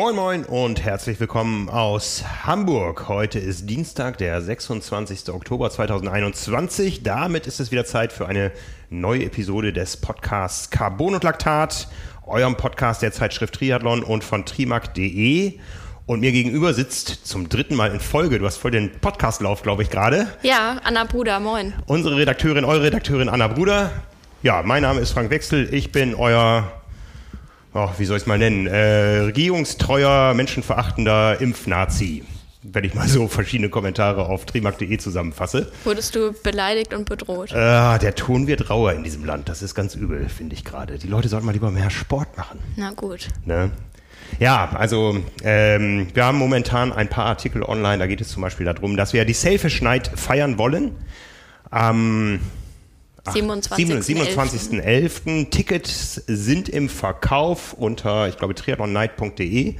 Moin Moin und herzlich willkommen aus Hamburg. Heute ist Dienstag, der 26. Oktober 2021. Damit ist es wieder Zeit für eine neue Episode des Podcasts Carbon und Laktat, eurem Podcast der Zeitschrift Triathlon und von trimark.de. Und mir gegenüber sitzt zum dritten Mal in Folge, du hast voll den Podcastlauf, glaube ich, gerade. Ja, Anna Bruder, moin. Unsere Redakteurin, eure Redakteurin Anna Bruder. Ja, mein Name ist Frank Wechsel, ich bin euer oh, wie soll ich es mal nennen, äh, regierungstreuer, menschenverachtender Impfnazi. Wenn ich mal so verschiedene Kommentare auf trimark.de zusammenfasse. Wurdest du beleidigt und bedroht? Äh, der Ton wird rauer in diesem Land. Das ist ganz übel, finde ich gerade. Die Leute sollten mal lieber mehr Sport machen. Na gut. Ne? Ja, also ähm, wir haben momentan ein paar Artikel online. Da geht es zum Beispiel darum, dass wir die Selfish Night feiern wollen. Am 27.11. 27. Tickets sind im Verkauf unter, ich glaube, triathlonnight.de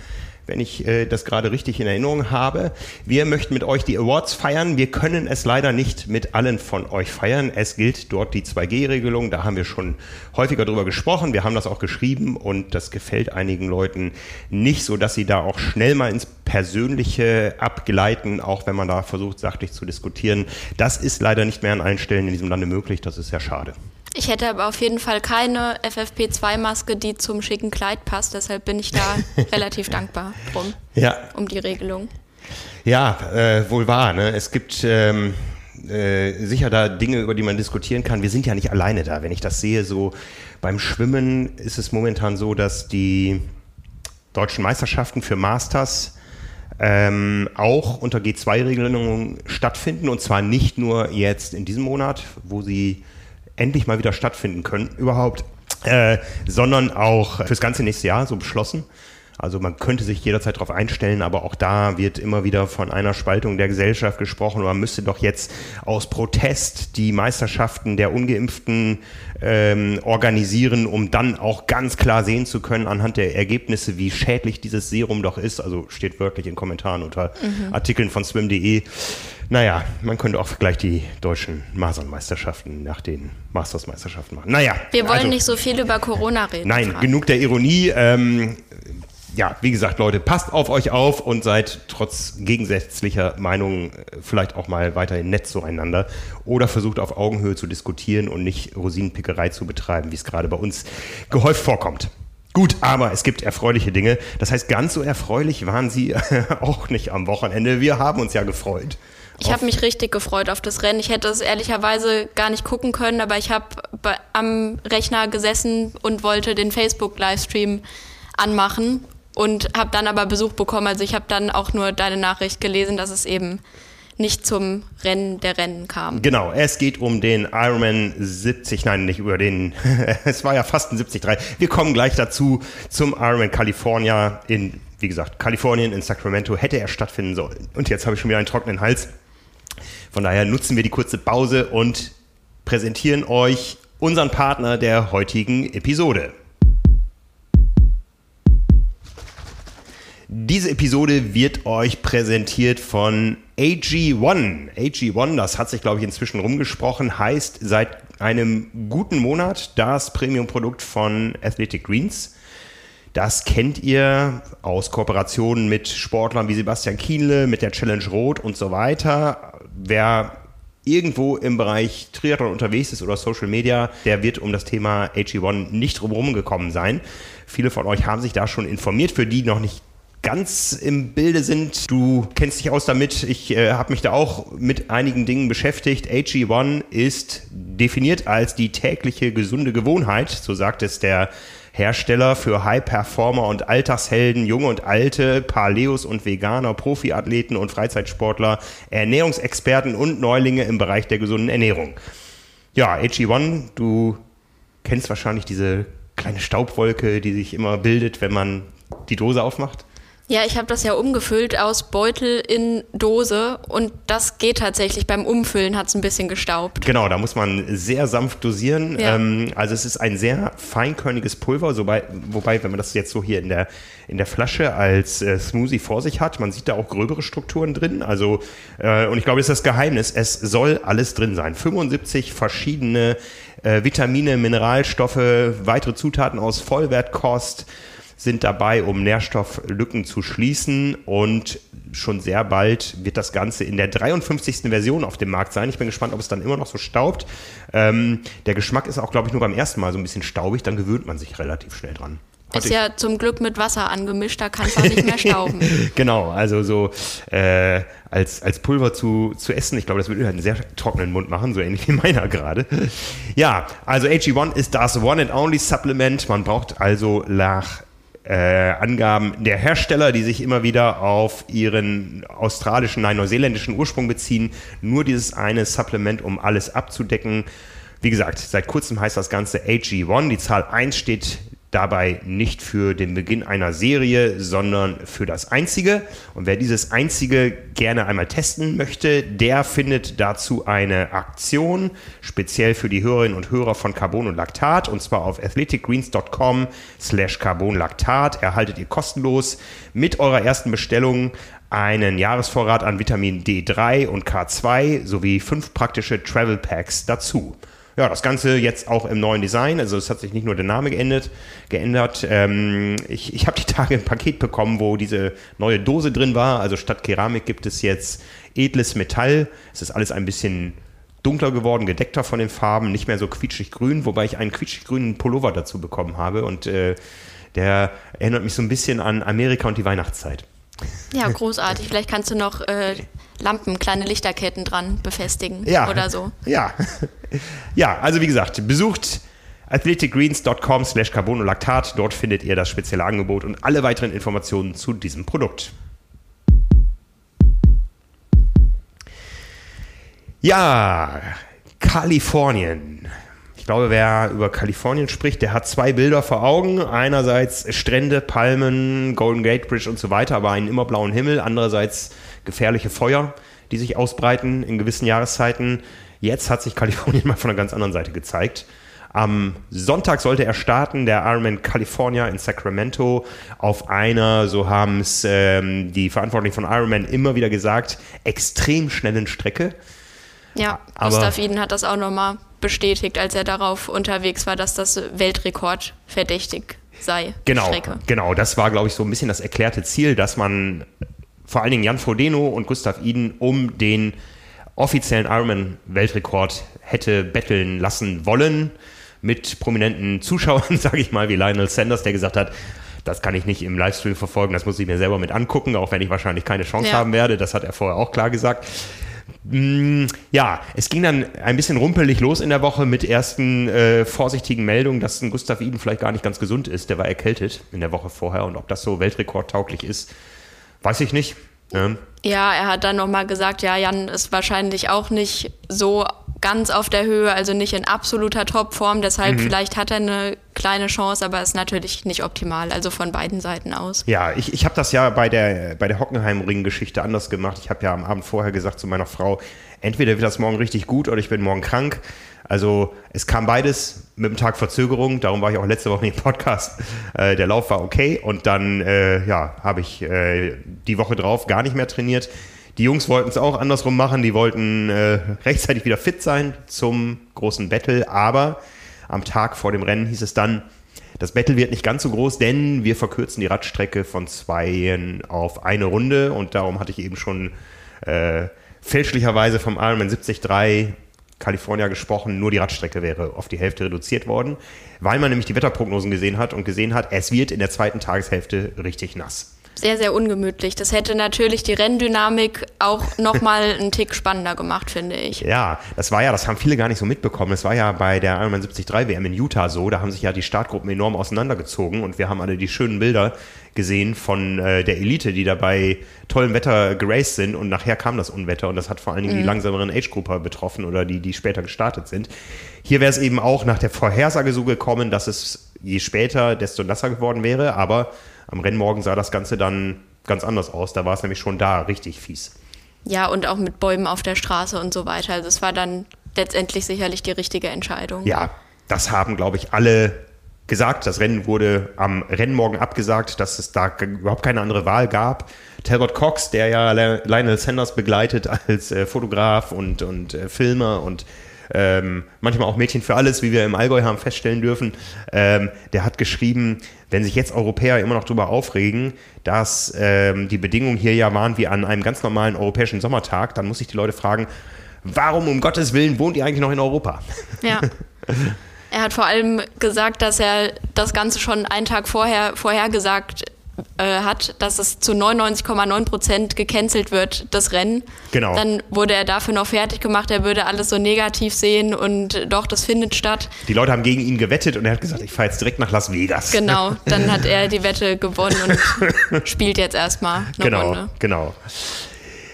wenn ich äh, das gerade richtig in Erinnerung habe. Wir möchten mit euch die Awards feiern. Wir können es leider nicht mit allen von euch feiern. Es gilt dort die 2G-Regelung. Da haben wir schon häufiger drüber gesprochen. Wir haben das auch geschrieben und das gefällt einigen Leuten nicht, so dass sie da auch schnell mal ins Persönliche abgleiten, auch wenn man da versucht, sachlich zu diskutieren. Das ist leider nicht mehr an allen Stellen in diesem Lande möglich. Das ist sehr schade. Ich hätte aber auf jeden Fall keine FFP2-Maske, die zum schicken Kleid passt. Deshalb bin ich da relativ dankbar drum. Ja. Um die Regelung. Ja, äh, wohl wahr. Ne? Es gibt ähm, äh, sicher da Dinge, über die man diskutieren kann. Wir sind ja nicht alleine da. Wenn ich das sehe, so beim Schwimmen ist es momentan so, dass die deutschen Meisterschaften für Masters ähm, auch unter G2-Regelungen stattfinden. Und zwar nicht nur jetzt in diesem Monat, wo sie endlich mal wieder stattfinden können, überhaupt, äh, sondern auch fürs ganze nächste Jahr so beschlossen. Also man könnte sich jederzeit darauf einstellen, aber auch da wird immer wieder von einer Spaltung der Gesellschaft gesprochen. Man müsste doch jetzt aus Protest die Meisterschaften der Ungeimpften ähm, organisieren, um dann auch ganz klar sehen zu können anhand der Ergebnisse, wie schädlich dieses Serum doch ist. Also steht wirklich in Kommentaren unter mhm. Artikeln von swim.de. Naja, man könnte auch gleich die deutschen Masernmeisterschaften nach den Mastersmeisterschaften machen. Naja. Wir wollen also, nicht so viel über Corona reden. Nein, Frank. genug der Ironie. Ähm, ja, wie gesagt, Leute, passt auf euch auf und seid trotz gegensätzlicher Meinungen äh, vielleicht auch mal weiterhin nett zueinander oder versucht auf Augenhöhe zu diskutieren und nicht Rosinenpickerei zu betreiben, wie es gerade bei uns gehäuft vorkommt. Gut, aber es gibt erfreuliche Dinge. Das heißt, ganz so erfreulich waren sie auch nicht am Wochenende. Wir haben uns ja gefreut. Ich habe mich richtig gefreut auf das Rennen. Ich hätte es ehrlicherweise gar nicht gucken können, aber ich habe am Rechner gesessen und wollte den Facebook-Livestream anmachen und habe dann aber Besuch bekommen. Also ich habe dann auch nur deine Nachricht gelesen, dass es eben nicht zum Rennen der Rennen kam. Genau, es geht um den Ironman 70, nein, nicht über den, es war ja fast ein 73. Wir kommen gleich dazu zum Ironman California in, wie gesagt, Kalifornien in Sacramento hätte er stattfinden sollen. Und jetzt habe ich schon wieder einen trockenen Hals. Von daher nutzen wir die kurze Pause und präsentieren euch unseren Partner der heutigen Episode. Diese Episode wird euch präsentiert von AG1. AG1, das hat sich, glaube ich, inzwischen rumgesprochen, heißt seit einem guten Monat das Premium-Produkt von Athletic Greens. Das kennt ihr aus Kooperationen mit Sportlern wie Sebastian Kienle, mit der Challenge Rot und so weiter. Wer irgendwo im Bereich Triathlon unterwegs ist oder Social Media, der wird um das Thema AG1 nicht drumherum gekommen sein. Viele von euch haben sich da schon informiert. Für die noch nicht ganz im Bilde sind. Du kennst dich aus damit. Ich äh, habe mich da auch mit einigen Dingen beschäftigt. AG1 ist definiert als die tägliche gesunde Gewohnheit, so sagt es der Hersteller für High-Performer und Alltagshelden, junge und alte, Paleos und Veganer, Profiathleten und Freizeitsportler, Ernährungsexperten und Neulinge im Bereich der gesunden Ernährung. Ja, AG1, du kennst wahrscheinlich diese kleine Staubwolke, die sich immer bildet, wenn man die Dose aufmacht. Ja, ich habe das ja umgefüllt aus Beutel in Dose und das geht tatsächlich. Beim Umfüllen hat es ein bisschen gestaubt. Genau, da muss man sehr sanft dosieren. Ja. Ähm, also es ist ein sehr feinkörniges Pulver, wobei, wobei, wenn man das jetzt so hier in der, in der Flasche als äh, Smoothie vor sich hat, man sieht da auch gröbere Strukturen drin. Also, äh, und ich glaube, das ist das Geheimnis. Es soll alles drin sein. 75 verschiedene äh, Vitamine, Mineralstoffe, weitere Zutaten aus Vollwertkost sind dabei, um Nährstofflücken zu schließen und schon sehr bald wird das Ganze in der 53. Version auf dem Markt sein. Ich bin gespannt, ob es dann immer noch so staubt. Ähm, der Geschmack ist auch, glaube ich, nur beim ersten Mal so ein bisschen staubig, dann gewöhnt man sich relativ schnell dran. Ist ja zum Glück mit Wasser angemischt, da kann es auch nicht mehr stauben. genau, also so äh, als, als Pulver zu, zu essen, ich glaube, das würde einen sehr trockenen Mund machen, so ähnlich wie meiner gerade. Ja, also AG1 ist das One and Only Supplement. Man braucht also nach äh, Angaben der Hersteller, die sich immer wieder auf ihren australischen, nein, neuseeländischen Ursprung beziehen, nur dieses eine Supplement, um alles abzudecken. Wie gesagt, seit kurzem heißt das Ganze AG1. Die Zahl 1 steht dabei nicht für den Beginn einer Serie, sondern für das Einzige. Und wer dieses Einzige gerne einmal testen möchte, der findet dazu eine Aktion, speziell für die Hörerinnen und Hörer von Carbon und Laktat, und zwar auf athleticgreens.com slash carbonlaktat erhaltet ihr kostenlos mit eurer ersten Bestellung einen Jahresvorrat an Vitamin D3 und K2 sowie fünf praktische Travel Packs dazu. Ja, das Ganze jetzt auch im neuen Design. Also es hat sich nicht nur der Name geändert. geändert. Ähm, ich ich habe die Tage ein Paket bekommen, wo diese neue Dose drin war. Also statt Keramik gibt es jetzt edles Metall. Es ist alles ein bisschen dunkler geworden, gedeckter von den Farben, nicht mehr so quietschig grün, wobei ich einen quietschig grünen Pullover dazu bekommen habe und äh, der erinnert mich so ein bisschen an Amerika und die Weihnachtszeit. Ja, großartig. Vielleicht kannst du noch äh, Lampen, kleine Lichterketten dran befestigen ja, oder so. Ja. ja, also wie gesagt, besucht athleticgreens.com slash carbonolactat. Dort findet ihr das spezielle Angebot und alle weiteren Informationen zu diesem Produkt. Ja, Kalifornien. Ich glaube, wer über Kalifornien spricht, der hat zwei Bilder vor Augen. Einerseits Strände, Palmen, Golden Gate Bridge und so weiter, aber einen immer blauen Himmel. Andererseits gefährliche Feuer, die sich ausbreiten in gewissen Jahreszeiten. Jetzt hat sich Kalifornien mal von einer ganz anderen Seite gezeigt. Am Sonntag sollte er starten, der Ironman California in Sacramento, auf einer, so haben es ähm, die Verantwortlichen von Ironman immer wieder gesagt, extrem schnellen Strecke. Ja, Aber Gustav Iden hat das auch nochmal bestätigt, als er darauf unterwegs war, dass das Weltrekord verdächtig sei. Genau, Strecke. genau. Das war, glaube ich, so ein bisschen das erklärte Ziel, dass man vor allen Dingen Jan Frodeno und Gustav Iden um den offiziellen Ironman-Weltrekord hätte betteln lassen wollen mit prominenten Zuschauern, sage ich mal, wie Lionel Sanders, der gesagt hat, das kann ich nicht im Livestream verfolgen, das muss ich mir selber mit angucken, auch wenn ich wahrscheinlich keine Chance ja. haben werde. Das hat er vorher auch klar gesagt. Mm, ja, es ging dann ein bisschen rumpelig los in der Woche mit ersten äh, vorsichtigen Meldungen, dass ein Gustav Iden vielleicht gar nicht ganz gesund ist. Der war erkältet in der Woche vorher und ob das so weltrekordtauglich ist, Weiß ich nicht. Ja, ja er hat dann nochmal gesagt, ja, Jan ist wahrscheinlich auch nicht so ganz auf der Höhe, also nicht in absoluter Topform. Deshalb mhm. vielleicht hat er eine kleine Chance, aber ist natürlich nicht optimal, also von beiden Seiten aus. Ja, ich, ich habe das ja bei der, bei der Hockenheim-Ring-Geschichte anders gemacht. Ich habe ja am Abend vorher gesagt zu meiner Frau, entweder wird das morgen richtig gut oder ich bin morgen krank. Also es kam beides mit einem Tag Verzögerung, darum war ich auch letzte Woche nicht im Podcast. Äh, der Lauf war okay und dann äh, ja, habe ich äh, die Woche drauf gar nicht mehr trainiert. Die Jungs wollten es auch andersrum machen, die wollten äh, rechtzeitig wieder fit sein zum großen Battle, aber am Tag vor dem Rennen hieß es dann, das Battle wird nicht ganz so groß, denn wir verkürzen die Radstrecke von zwei auf eine Runde. Und darum hatte ich eben schon äh, fälschlicherweise vom Ironman 73 California gesprochen, nur die Radstrecke wäre auf die Hälfte reduziert worden, weil man nämlich die Wetterprognosen gesehen hat und gesehen hat, es wird in der zweiten Tageshälfte richtig nass sehr, sehr ungemütlich. Das hätte natürlich die Renndynamik auch nochmal einen Tick spannender gemacht, finde ich. Ja, das war ja, das haben viele gar nicht so mitbekommen. Das war ja bei der Ironman 73 WM in Utah so. Da haben sich ja die Startgruppen enorm auseinandergezogen und wir haben alle die schönen Bilder gesehen von äh, der Elite, die da bei tollem Wetter geraced sind und nachher kam das Unwetter und das hat vor allen Dingen mhm. die langsameren Age-Grupper betroffen oder die, die später gestartet sind. Hier wäre es eben auch nach der Vorhersage so gekommen, dass es je später, desto nasser geworden wäre, aber am Rennmorgen sah das Ganze dann ganz anders aus. Da war es nämlich schon da richtig fies. Ja, und auch mit Bäumen auf der Straße und so weiter. Also es war dann letztendlich sicherlich die richtige Entscheidung. Ja, das haben, glaube ich, alle gesagt. Das Rennen wurde am Rennmorgen abgesagt, dass es da überhaupt keine andere Wahl gab. Talbot Cox, der ja Lionel Sanders begleitet als äh, Fotograf und, und äh, Filmer und ähm, manchmal auch Mädchen für alles, wie wir im Allgäu haben feststellen dürfen, ähm, der hat geschrieben, wenn sich jetzt Europäer immer noch darüber aufregen, dass ähm, die Bedingungen hier ja waren wie an einem ganz normalen europäischen Sommertag, dann muss ich die Leute fragen, warum um Gottes Willen wohnt ihr eigentlich noch in Europa? Ja. Er hat vor allem gesagt, dass er das Ganze schon einen Tag vorher vorhergesagt äh, hat, dass es zu 99,9 Prozent gecancelt wird, das Rennen. Genau. Dann wurde er dafür noch fertig gemacht, er würde alles so negativ sehen und doch, das findet statt. Die Leute haben gegen ihn gewettet und er hat gesagt, ich fahre jetzt direkt nach Las Vegas. Genau, dann hat er die Wette gewonnen und spielt jetzt erstmal eine genau, Runde. Genau.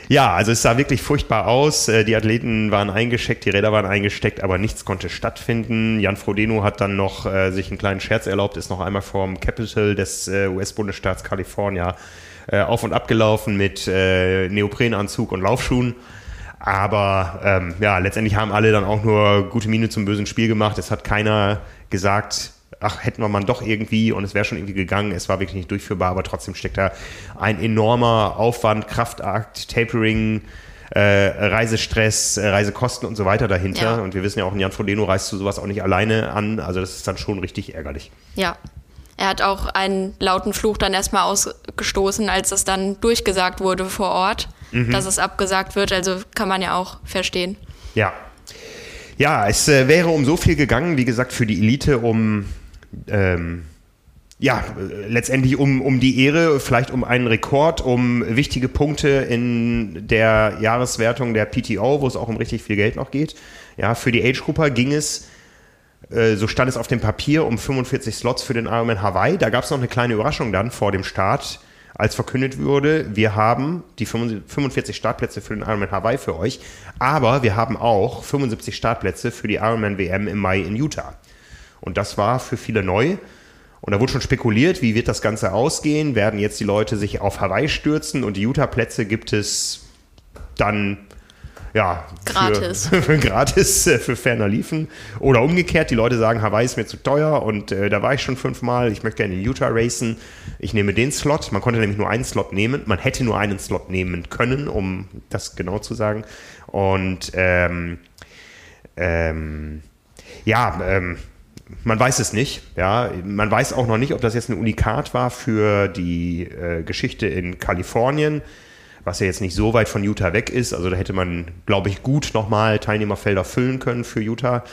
Ja, also es sah wirklich furchtbar aus. Äh, Die Athleten waren eingesteckt, die Räder waren eingesteckt, aber nichts konnte stattfinden. Jan Frodeno hat dann noch äh, sich einen kleinen Scherz erlaubt, ist noch einmal vom Capital des äh, US-Bundesstaats California äh, auf und ab gelaufen mit äh, Neoprenanzug und Laufschuhen. Aber ähm, ja, letztendlich haben alle dann auch nur gute Miene zum bösen Spiel gemacht. Es hat keiner gesagt, ach, hätten wir man doch irgendwie und es wäre schon irgendwie gegangen. Es war wirklich nicht durchführbar, aber trotzdem steckt da ein enormer Aufwand, Kraftakt, Tapering, äh, Reisestress, äh, Reisekosten und so weiter dahinter. Ja. Und wir wissen ja auch, Jan Frodeno reist zu sowas auch nicht alleine an. Also das ist dann schon richtig ärgerlich. Ja. Er hat auch einen lauten Fluch dann erstmal ausgestoßen, als es dann durchgesagt wurde vor Ort, Mhm. dass es abgesagt wird. Also kann man ja auch verstehen. Ja. Ja, es äh, wäre um so viel gegangen, wie gesagt, für die Elite, um ähm, ja, letztendlich um, um die Ehre, vielleicht um einen Rekord, um wichtige Punkte in der Jahreswertung der PTO, wo es auch um richtig viel Geld noch geht. Ja, für die Age-Grupper ging es, äh, so stand es auf dem Papier, um 45 Slots für den Ironman Hawaii. Da gab es noch eine kleine Überraschung dann vor dem Start, als verkündet wurde, wir haben die 45 Startplätze für den Ironman Hawaii für euch, aber wir haben auch 75 Startplätze für die Ironman WM im Mai in Utah. Und das war für viele neu. Und da wurde schon spekuliert, wie wird das Ganze ausgehen? Werden jetzt die Leute sich auf Hawaii stürzen und die Utah-Plätze gibt es dann ja, Gratis. Für, für gratis, äh, für ferner liefen. Oder umgekehrt, die Leute sagen, Hawaii ist mir zu teuer und äh, da war ich schon fünfmal, ich möchte gerne in Utah racen. Ich nehme den Slot. Man konnte nämlich nur einen Slot nehmen. Man hätte nur einen Slot nehmen können, um das genau zu sagen. Und ähm, ähm, ja, ähm, man weiß es nicht. Ja, man weiß auch noch nicht, ob das jetzt ein Unikat war für die äh, Geschichte in Kalifornien, was ja jetzt nicht so weit von Utah weg ist. Also da hätte man, glaube ich, gut nochmal Teilnehmerfelder füllen können für Utah.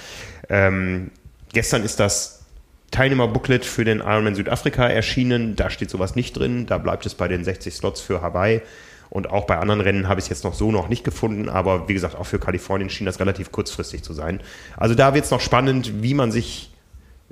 Ähm, gestern ist das Teilnehmerbooklet für den Ironman Südafrika erschienen. Da steht sowas nicht drin. Da bleibt es bei den 60 Slots für Hawaii. Und auch bei anderen Rennen habe ich es jetzt noch so noch nicht gefunden. Aber wie gesagt, auch für Kalifornien schien das relativ kurzfristig zu sein. Also da wird es noch spannend, wie man sich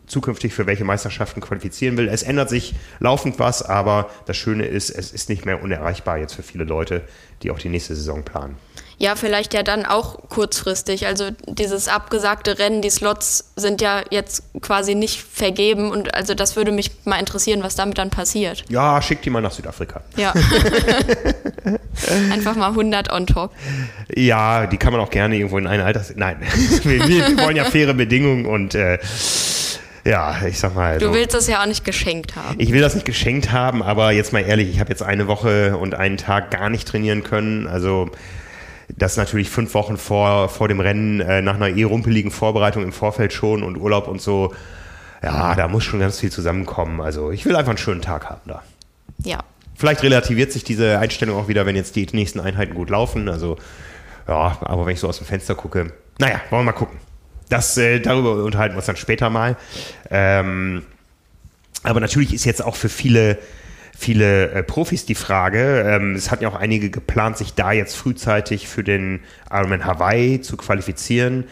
zukünftig für welche Meisterschaften qualifizieren will. Es ändert sich laufend was, aber das Schöne ist, es ist nicht mehr unerreichbar jetzt für viele Leute, die auch die nächste Saison planen. Ja, vielleicht ja dann auch kurzfristig. Also dieses abgesagte Rennen, die Slots sind ja jetzt quasi nicht vergeben und also das würde mich mal interessieren, was damit dann passiert. Ja, schickt die mal nach Südafrika. Ja. Einfach mal 100 on top. Ja, die kann man auch gerne irgendwo in eine Alters... Nein, wir, wir wollen ja faire Bedingungen und äh, ja, ich sag mal. Du so. willst das ja auch nicht geschenkt haben. Ich will das nicht geschenkt haben, aber jetzt mal ehrlich, ich habe jetzt eine Woche und einen Tag gar nicht trainieren können. Also das natürlich fünf Wochen vor, vor dem Rennen äh, nach einer eh rumpeligen Vorbereitung im Vorfeld schon und Urlaub und so. Ja, da muss schon ganz viel zusammenkommen. Also ich will einfach einen schönen Tag haben da. Ja. Vielleicht relativiert sich diese Einstellung auch wieder, wenn jetzt die nächsten Einheiten gut laufen. Also ja, aber wenn ich so aus dem Fenster gucke, naja, wollen wir mal gucken. Das, äh, darüber unterhalten wir uns dann später mal. Ähm, aber natürlich ist jetzt auch für viele, viele äh, Profis die Frage, ähm, es hatten ja auch einige geplant, sich da jetzt frühzeitig für den Ironman Hawaii zu qualifizieren.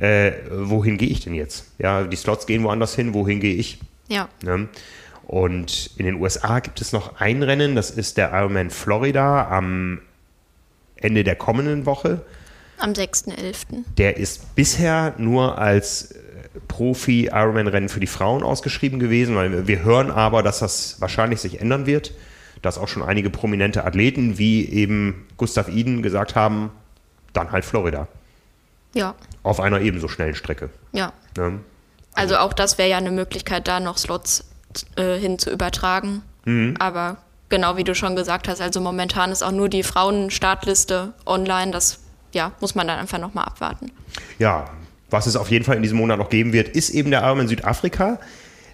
Äh, wohin gehe ich denn jetzt? Ja, die Slots gehen woanders hin, wohin gehe ich? Ja. Ne? Und in den USA gibt es noch ein Rennen, das ist der Ironman Florida am Ende der kommenden Woche. Am 6.11. Der ist bisher nur als äh, Profi-Ironman-Rennen für die Frauen ausgeschrieben gewesen, weil wir hören aber, dass das wahrscheinlich sich ändern wird, dass auch schon einige prominente Athleten wie eben Gustav Iden gesagt haben, dann halt Florida. Ja. Auf einer ebenso schnellen Strecke. Ja. Ne? Also auch das wäre ja eine Möglichkeit, da noch Slots äh, hin zu übertragen. Mhm. Aber genau wie du schon gesagt hast, also momentan ist auch nur die Frauenstartliste online. Das ja, muss man dann einfach nochmal abwarten. Ja, was es auf jeden Fall in diesem Monat noch geben wird, ist eben der Arm in Südafrika.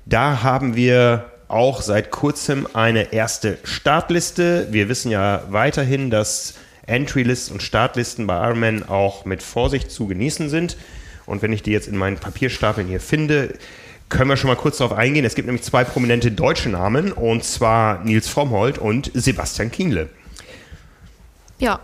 Da haben wir auch seit kurzem eine erste Startliste. Wir wissen ja weiterhin, dass Entry-Lists und Startlisten bei Ironman auch mit Vorsicht zu genießen sind. Und wenn ich die jetzt in meinen Papierstapeln hier finde, können wir schon mal kurz darauf eingehen. Es gibt nämlich zwei prominente deutsche Namen, und zwar Nils Frommholt und Sebastian Kienle. Ja.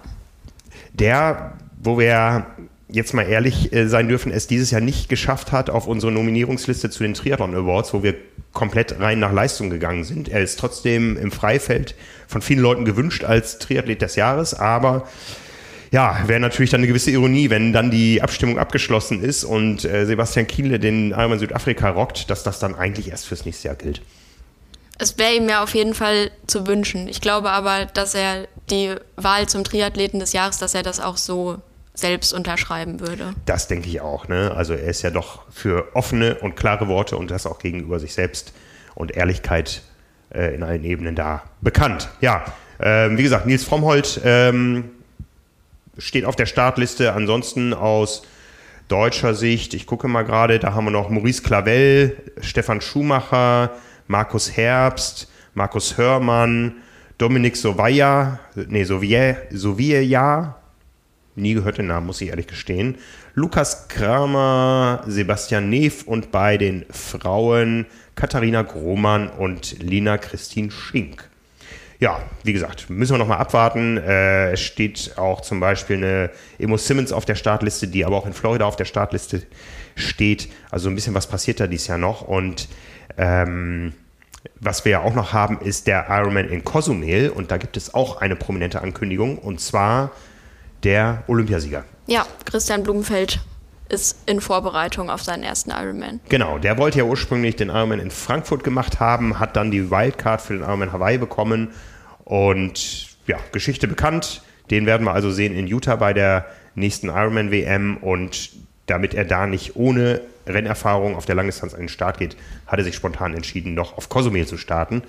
Der, wo wir jetzt mal ehrlich äh, sein dürfen, es dieses Jahr nicht geschafft hat auf unsere Nominierungsliste zu den Triathlon Awards, wo wir komplett rein nach Leistung gegangen sind. Er ist trotzdem im Freifeld von vielen Leuten gewünscht als Triathlet des Jahres, aber ja, wäre natürlich dann eine gewisse Ironie, wenn dann die Abstimmung abgeschlossen ist und äh, Sebastian Kienle den Ironman Südafrika rockt, dass das dann eigentlich erst fürs nächste Jahr gilt. Es wäre ihm ja auf jeden Fall zu wünschen. Ich glaube aber, dass er die Wahl zum Triathleten des Jahres, dass er das auch so selbst unterschreiben würde. Das denke ich auch. Ne? Also er ist ja doch für offene und klare Worte und das auch gegenüber sich selbst und Ehrlichkeit äh, in allen Ebenen da bekannt. Ja, ähm, wie gesagt, Nils Frommholt ähm, steht auf der Startliste. Ansonsten aus deutscher Sicht, ich gucke mal gerade, da haben wir noch Maurice Clavel, Stefan Schumacher, Markus Herbst, Markus Hörmann, Dominik Sovaya, nee, Sovia, Nie gehört den Namen, muss ich ehrlich gestehen. Lukas Kramer, Sebastian Neff und bei den Frauen Katharina Grohmann und Lina Christine Schink. Ja, wie gesagt, müssen wir nochmal abwarten. Äh, es steht auch zum Beispiel eine Emo Simmons auf der Startliste, die aber auch in Florida auf der Startliste steht. Also ein bisschen was passiert da dieses Jahr noch. Und ähm, was wir ja auch noch haben, ist der Ironman in Cozumel. Und da gibt es auch eine prominente Ankündigung. Und zwar der Olympiasieger. Ja, Christian Blumenfeld ist in Vorbereitung auf seinen ersten Ironman. Genau, der wollte ja ursprünglich den Ironman in Frankfurt gemacht haben, hat dann die Wildcard für den Ironman Hawaii bekommen und ja, Geschichte bekannt. Den werden wir also sehen in Utah bei der nächsten Ironman WM und damit er da nicht ohne Rennerfahrung auf der Langdistanz an den Start geht, hat er sich spontan entschieden, noch auf Cozumel zu starten.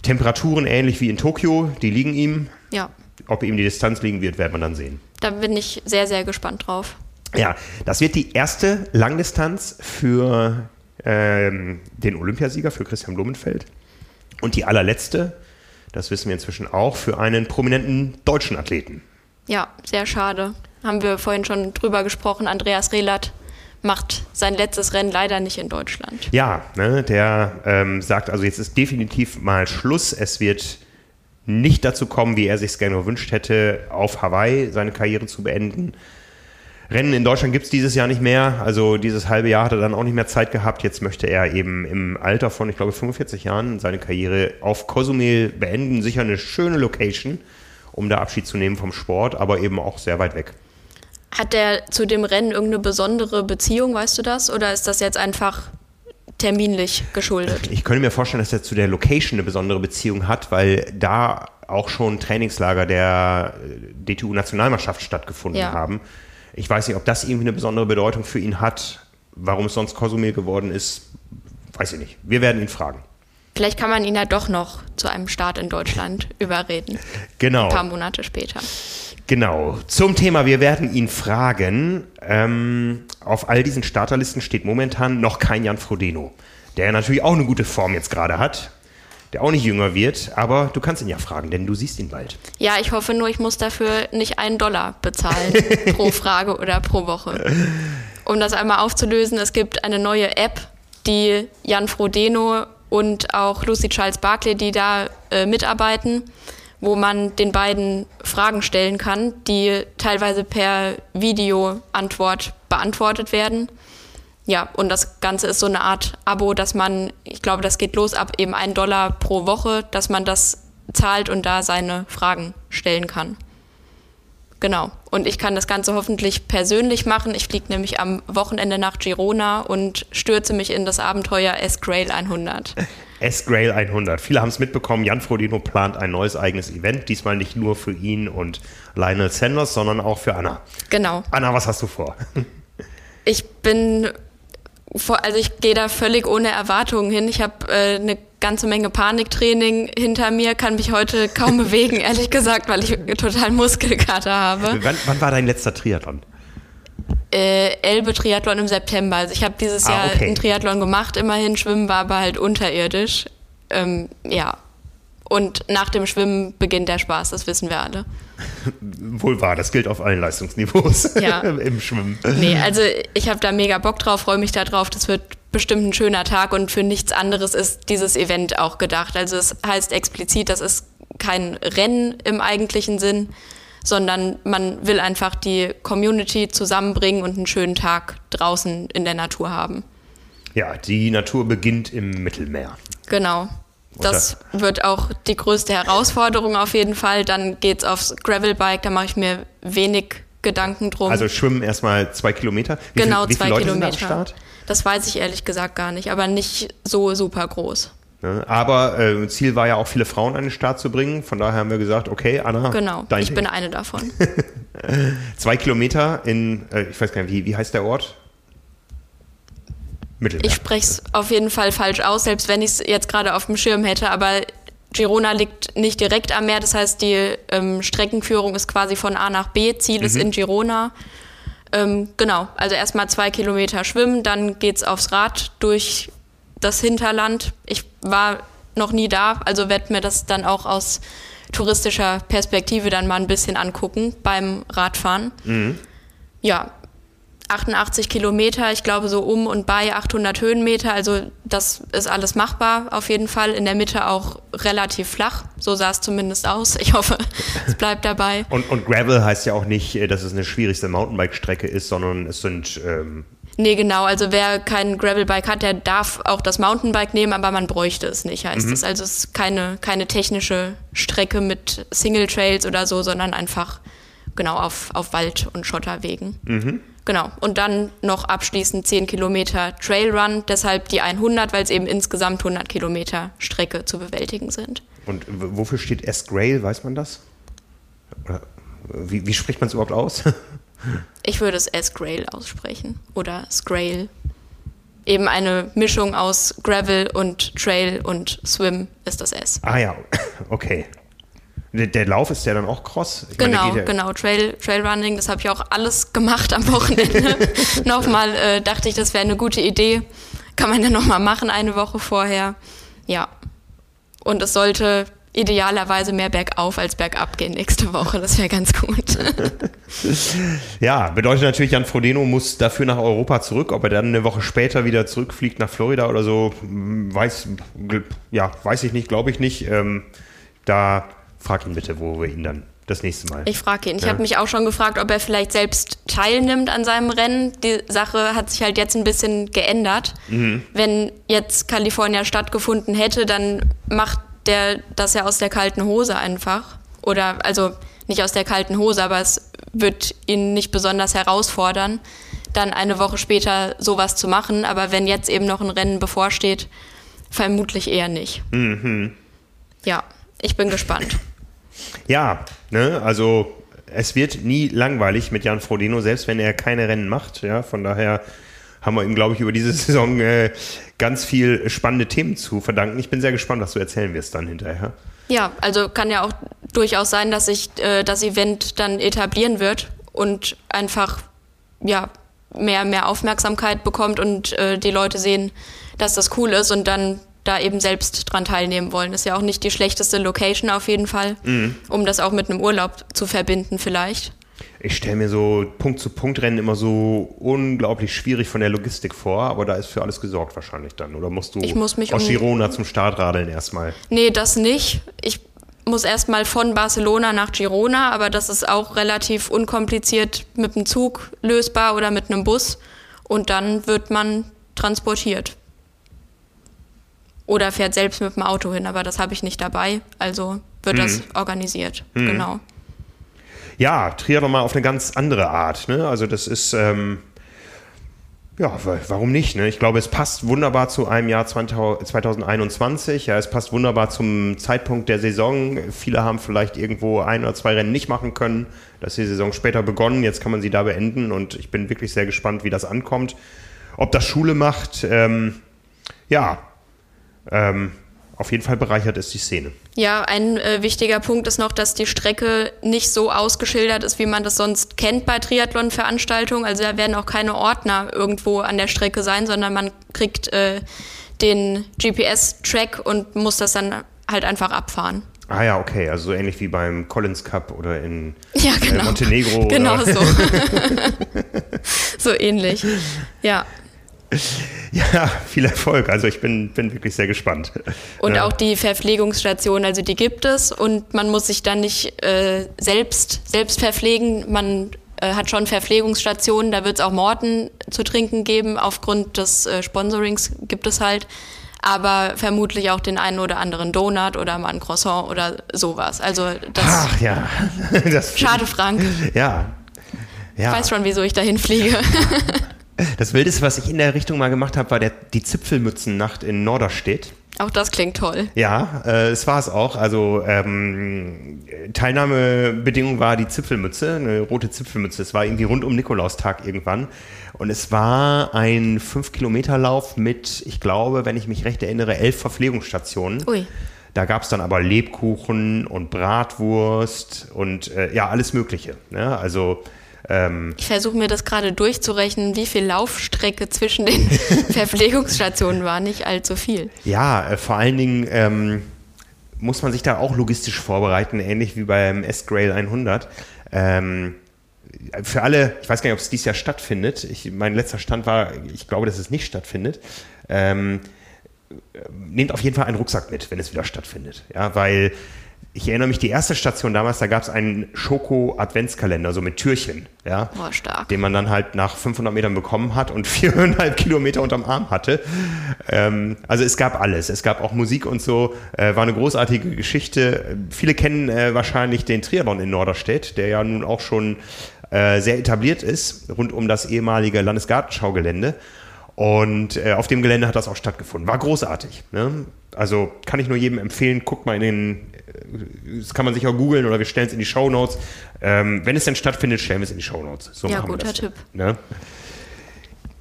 Temperaturen ähnlich wie in Tokio, die liegen ihm. Ja. Ob ihm die Distanz liegen wird, werden wir dann sehen. Da bin ich sehr, sehr gespannt drauf. Ja, das wird die erste Langdistanz für ähm, den Olympiasieger, für Christian Blumenfeld. Und die allerletzte, das wissen wir inzwischen auch, für einen prominenten deutschen Athleten. Ja, sehr schade. Haben wir vorhin schon drüber gesprochen. Andreas Rehlert macht sein letztes Rennen leider nicht in Deutschland. Ja, ne, der ähm, sagt also, jetzt ist definitiv mal Schluss. Es wird nicht dazu kommen, wie er sich es gerne gewünscht hätte, auf Hawaii seine Karriere zu beenden. Rennen in Deutschland gibt es dieses Jahr nicht mehr. Also dieses halbe Jahr hat er dann auch nicht mehr Zeit gehabt. Jetzt möchte er eben im Alter von, ich glaube, 45 Jahren seine Karriere auf Cozumel beenden. Sicher eine schöne Location, um da Abschied zu nehmen vom Sport, aber eben auch sehr weit weg. Hat er zu dem Rennen irgendeine besondere Beziehung, weißt du das? Oder ist das jetzt einfach terminlich geschuldet. Ich könnte mir vorstellen, dass er zu der Location eine besondere Beziehung hat, weil da auch schon Trainingslager der äh, DTU-Nationalmannschaft stattgefunden ja. haben. Ich weiß nicht, ob das irgendwie eine besondere Bedeutung für ihn hat. Warum es sonst Kosumel geworden ist, weiß ich nicht. Wir werden ihn fragen. Vielleicht kann man ihn ja doch noch zu einem Start in Deutschland überreden. Genau. Ein paar Monate später. Genau. Zum Thema, wir werden ihn fragen. Ähm, auf all diesen Starterlisten steht momentan noch kein Jan Frodeno, der natürlich auch eine gute Form jetzt gerade hat, der auch nicht jünger wird, aber du kannst ihn ja fragen, denn du siehst ihn bald. Ja, ich hoffe nur, ich muss dafür nicht einen Dollar bezahlen pro Frage oder pro Woche. Um das einmal aufzulösen, es gibt eine neue App, die Jan Frodeno und auch Lucy Charles Barclay, die da äh, mitarbeiten, wo man den beiden Fragen stellen kann, die teilweise per Videoantwort beantwortet werden. Ja, und das Ganze ist so eine Art Abo, dass man, ich glaube, das geht los ab eben einen Dollar pro Woche, dass man das zahlt und da seine Fragen stellen kann. Genau. Und ich kann das Ganze hoffentlich persönlich machen. Ich fliege nämlich am Wochenende nach Girona und stürze mich in das Abenteuer S-Grail 100. S-Grail 100. Viele haben es mitbekommen. Jan Frodeno plant ein neues eigenes Event. Diesmal nicht nur für ihn und Lionel Sanders, sondern auch für Anna. Genau. Anna, was hast du vor? Ich bin, also ich gehe da völlig ohne Erwartungen hin. Ich habe äh, eine ganze Menge Paniktraining hinter mir, kann mich heute kaum bewegen, ehrlich gesagt, weil ich total Muskelkater habe. Wann, wann war dein letzter Triathlon? Äh, Elbe Triathlon im September. Also ich habe dieses Ah, Jahr okay. einen Triathlon gemacht, immerhin Schwimmen war aber halt unterirdisch. Ähm, ja. Und nach dem Schwimmen beginnt der Spaß, das wissen wir alle. Wohl wahr, das gilt auf allen Leistungsniveaus Ja. im Schwimmen. Nee, also ich habe da mega Bock drauf, freue mich da drauf. Das wird bestimmt ein schöner Tag und für nichts anderes ist dieses Event auch gedacht. Also es heißt explizit, das ist kein Rennen im eigentlichen Sinn, sondern man will einfach die Community zusammenbringen und einen schönen Tag draußen in der Natur haben. Ja, die Natur beginnt im Mittelmeer. Genau. Das wird auch die größte Herausforderung auf jeden Fall. Dann geht's aufs Gravelbike, da mache ich mir wenig Gedanken drum. Also schwimmen erstmal zwei Kilometer. Wie genau, viel, zwei Kilometer. Da am Start? Das weiß ich ehrlich gesagt gar nicht, aber nicht so super groß. Ne? Aber äh, Ziel war ja auch, viele Frauen an den Start zu bringen. Von daher haben wir gesagt, okay, Anna, Genau, dein ich Ding. bin eine davon. zwei Kilometer in, äh, ich weiß gar nicht, wie, wie heißt der Ort? Mittelmeer. Ich spreche es auf jeden Fall falsch aus, selbst wenn ich es jetzt gerade auf dem Schirm hätte, aber Girona liegt nicht direkt am Meer, das heißt, die ähm, Streckenführung ist quasi von A nach B, Ziel ist in Girona. Ähm, genau, also erstmal zwei Kilometer schwimmen, dann geht's aufs Rad durch das Hinterland. Ich war noch nie da, also werde mir das dann auch aus touristischer Perspektive dann mal ein bisschen angucken beim Radfahren. Ja, 88 Kilometer, ich glaube so um und bei 800 Höhenmeter, also das ist alles machbar auf jeden Fall. In der Mitte auch relativ flach, so sah es zumindest aus. Ich hoffe, es bleibt dabei. Und, und Gravel heißt ja auch nicht, äh, dass es eine schwierigste Mountainbike-Strecke ist, sondern es sind, ähm, Nee, genau, also wer kein Gravelbike hat, der darf auch das Mountainbike nehmen, aber man bräuchte es nicht, heißt es. Also es ist keine, keine technische Strecke mit Single Trails oder so, sondern einfach genau auf, auf Wald- und Schotterwegen. Genau. Und dann noch abschließend 10 Kilometer Trailrun, deshalb die 100, weil es eben insgesamt 100 Kilometer Strecke zu bewältigen sind. und wofür steht S-Grail, weiß man das? Oder wie, wie spricht man es überhaupt aus? Ich würde es S-Grail aussprechen oder Scrail. Eben eine Mischung aus Gravel und Trail und Swim ist das S. ah ja, okay. Der, der Lauf ist ja dann auch Cross? Ich meine, Genau, geht ja- genau. Trail, Trailrunning, das habe ich auch alles gemacht am Wochenende. nochmal äh, dachte ich, das wäre eine gute Idee. Kann man ja nochmal machen, eine Woche vorher. Ja. Und es sollte idealerweise mehr bergauf als bergab gehen nächste Woche. Das wäre ganz gut. Ja, bedeutet natürlich, Jan Frodeno muss dafür nach Europa zurück. Ob er dann eine Woche später wieder zurückfliegt nach Florida oder so, hm, weiß, ja, weiß ich nicht, glaube ich nicht. Ähm, da frag ihn bitte, wo wir ihn dann das nächste Mal. Ich frage ihn. Ich Ja. habe mich auch schon gefragt, ob er vielleicht selbst teilnimmt an seinem Rennen. Die Sache hat sich halt jetzt ein bisschen geändert. Wenn jetzt California stattgefunden hätte, dann macht der das ja aus der kalten Hose einfach. Oder also nicht aus der kalten Hose, aber es wird ihn nicht besonders herausfordern, dann eine Woche später sowas zu machen. Aber wenn jetzt eben noch ein Rennen bevorsteht, vermutlich eher nicht. Ja, ich bin gespannt. Ja, ne, also es wird nie langweilig mit Jan Frodeno, selbst wenn er keine Rennen macht. Ja, von daher haben wir ihm, glaube ich, über diese Saison äh, ganz viel spannende Themen zu verdanken. Ich bin sehr gespannt, was du erzählen wirst dann hinterher. Ja, also kann ja auch durchaus sein, dass sich äh, das Event dann etablieren wird und einfach ja mehr mehr Aufmerksamkeit bekommt und äh, die Leute sehen, dass das cool ist und dann da eben selbst dran teilnehmen wollen. Ist ja auch nicht die schlechteste Location auf jeden Fall, um das auch mit einem Urlaub zu verbinden vielleicht. Ich stelle mir so Punkt-zu-Punkt-Rennen immer so unglaublich schwierig von der Logistik vor, aber da ist für alles gesorgt wahrscheinlich dann. Oder musst du Ich muss mich aus um- Girona zum Start radeln erstmal? Nee, das nicht. Ich muss erstmal von Barcelona nach Girona, aber das ist auch relativ unkompliziert mit dem Zug lösbar oder mit einem Bus. Und dann wird man transportiert. Oder fährt selbst mit dem Auto hin, aber das habe ich nicht dabei. Also wird das organisiert. Genau. Ja, Triathlon mal auf eine ganz andere Art. Ne? Also das ist, ähm, ja, wa- warum nicht? Ne? Ich glaube, es passt wunderbar zu einem Jahr 2000 2021. Ja, es passt wunderbar zum Zeitpunkt der Saison. Viele haben vielleicht irgendwo ein oder zwei Rennen nicht machen können. Da ist die Saison später begonnen. Jetzt kann man sie da beenden und ich bin wirklich sehr gespannt, wie das ankommt. Ob das Schule macht, ähm, ja, ähm, auf jeden Fall bereichert es die Szene. Ja, ein äh, wichtiger Punkt ist noch, dass die Strecke nicht so ausgeschildert ist, wie man das sonst kennt bei Triathlon-Veranstaltungen. Also da werden auch keine Ordner irgendwo an der Strecke sein, sondern man kriegt äh, den GPS-Track und muss das dann halt einfach abfahren. Ah ja, okay, also so ähnlich wie beim Collins Cup oder in ja, genau. äh, Montenegro. Genau so. so ähnlich. Ja. Ja, viel Erfolg. Also ich bin, bin wirklich sehr gespannt. Und ja. auch die Verpflegungsstation, also die gibt es und man muss sich dann nicht äh, selbst, selbst verpflegen. Man äh, hat schon Verpflegungsstationen, da wird es auch Morten zu trinken geben. Aufgrund des äh, Sponsorings gibt es halt. Aber vermutlich auch den einen oder anderen Donut oder mal ein Croissant oder sowas. Also das. Ach ja. Das schade, Frank. Ja. ja. Ich weiß schon, wieso ich dahin fliege. Das Wildeste, was ich in der Richtung mal gemacht habe, war der, die Zipfelmützennacht in Norderstedt. Auch das klingt toll. Ja, äh, es war es auch. Also ähm, Teilnahmebedingung war die Zipfelmütze, eine rote Zipfelmütze. Es war irgendwie rund um Nikolaustag irgendwann. Und es war ein 5-Kilometer-Lauf mit, ich glaube, wenn ich mich recht erinnere, elf Verpflegungsstationen. Ui. Da gab es dann aber Lebkuchen und Bratwurst und äh, ja, alles Mögliche. Ne? Also ähm, ich versuche mir das gerade durchzurechnen, wie viel Laufstrecke zwischen den Verpflegungsstationen war. Nicht allzu viel. Ja, äh, vor allen Dingen ähm, muss man sich da auch logistisch vorbereiten, ähnlich wie beim S-Grail 100. Ähm, für alle, ich weiß gar nicht, ob es dieses Jahr stattfindet. Ich, mein letzter Stand war, ich glaube, dass es nicht stattfindet. Ähm, nehmt auf jeden Fall einen Rucksack mit, wenn es wieder stattfindet. Ja, weil ich erinnere mich, die erste Station damals, da gab es einen Schoko-Adventskalender, so mit Türchen, ja, oh, stark. den man dann halt nach 500 Metern bekommen hat und viereinhalb Kilometer unterm Arm hatte. Ähm, also es gab alles. Es gab auch Musik und so. Äh, war eine großartige Geschichte. Viele kennen äh, wahrscheinlich den Triathlon in Norderstedt, der ja nun auch schon äh, sehr etabliert ist, rund um das ehemalige Landesgartenschaugelände. Und äh, auf dem Gelände hat das auch stattgefunden. War großartig. Ne? Also kann ich nur jedem empfehlen, guckt mal in den, das kann man sich auch googeln oder wir stellen es in die Show Notes. Ähm, wenn es denn stattfindet, stellen wir es in die Show Notes. So ja, guter das Tipp. Ne?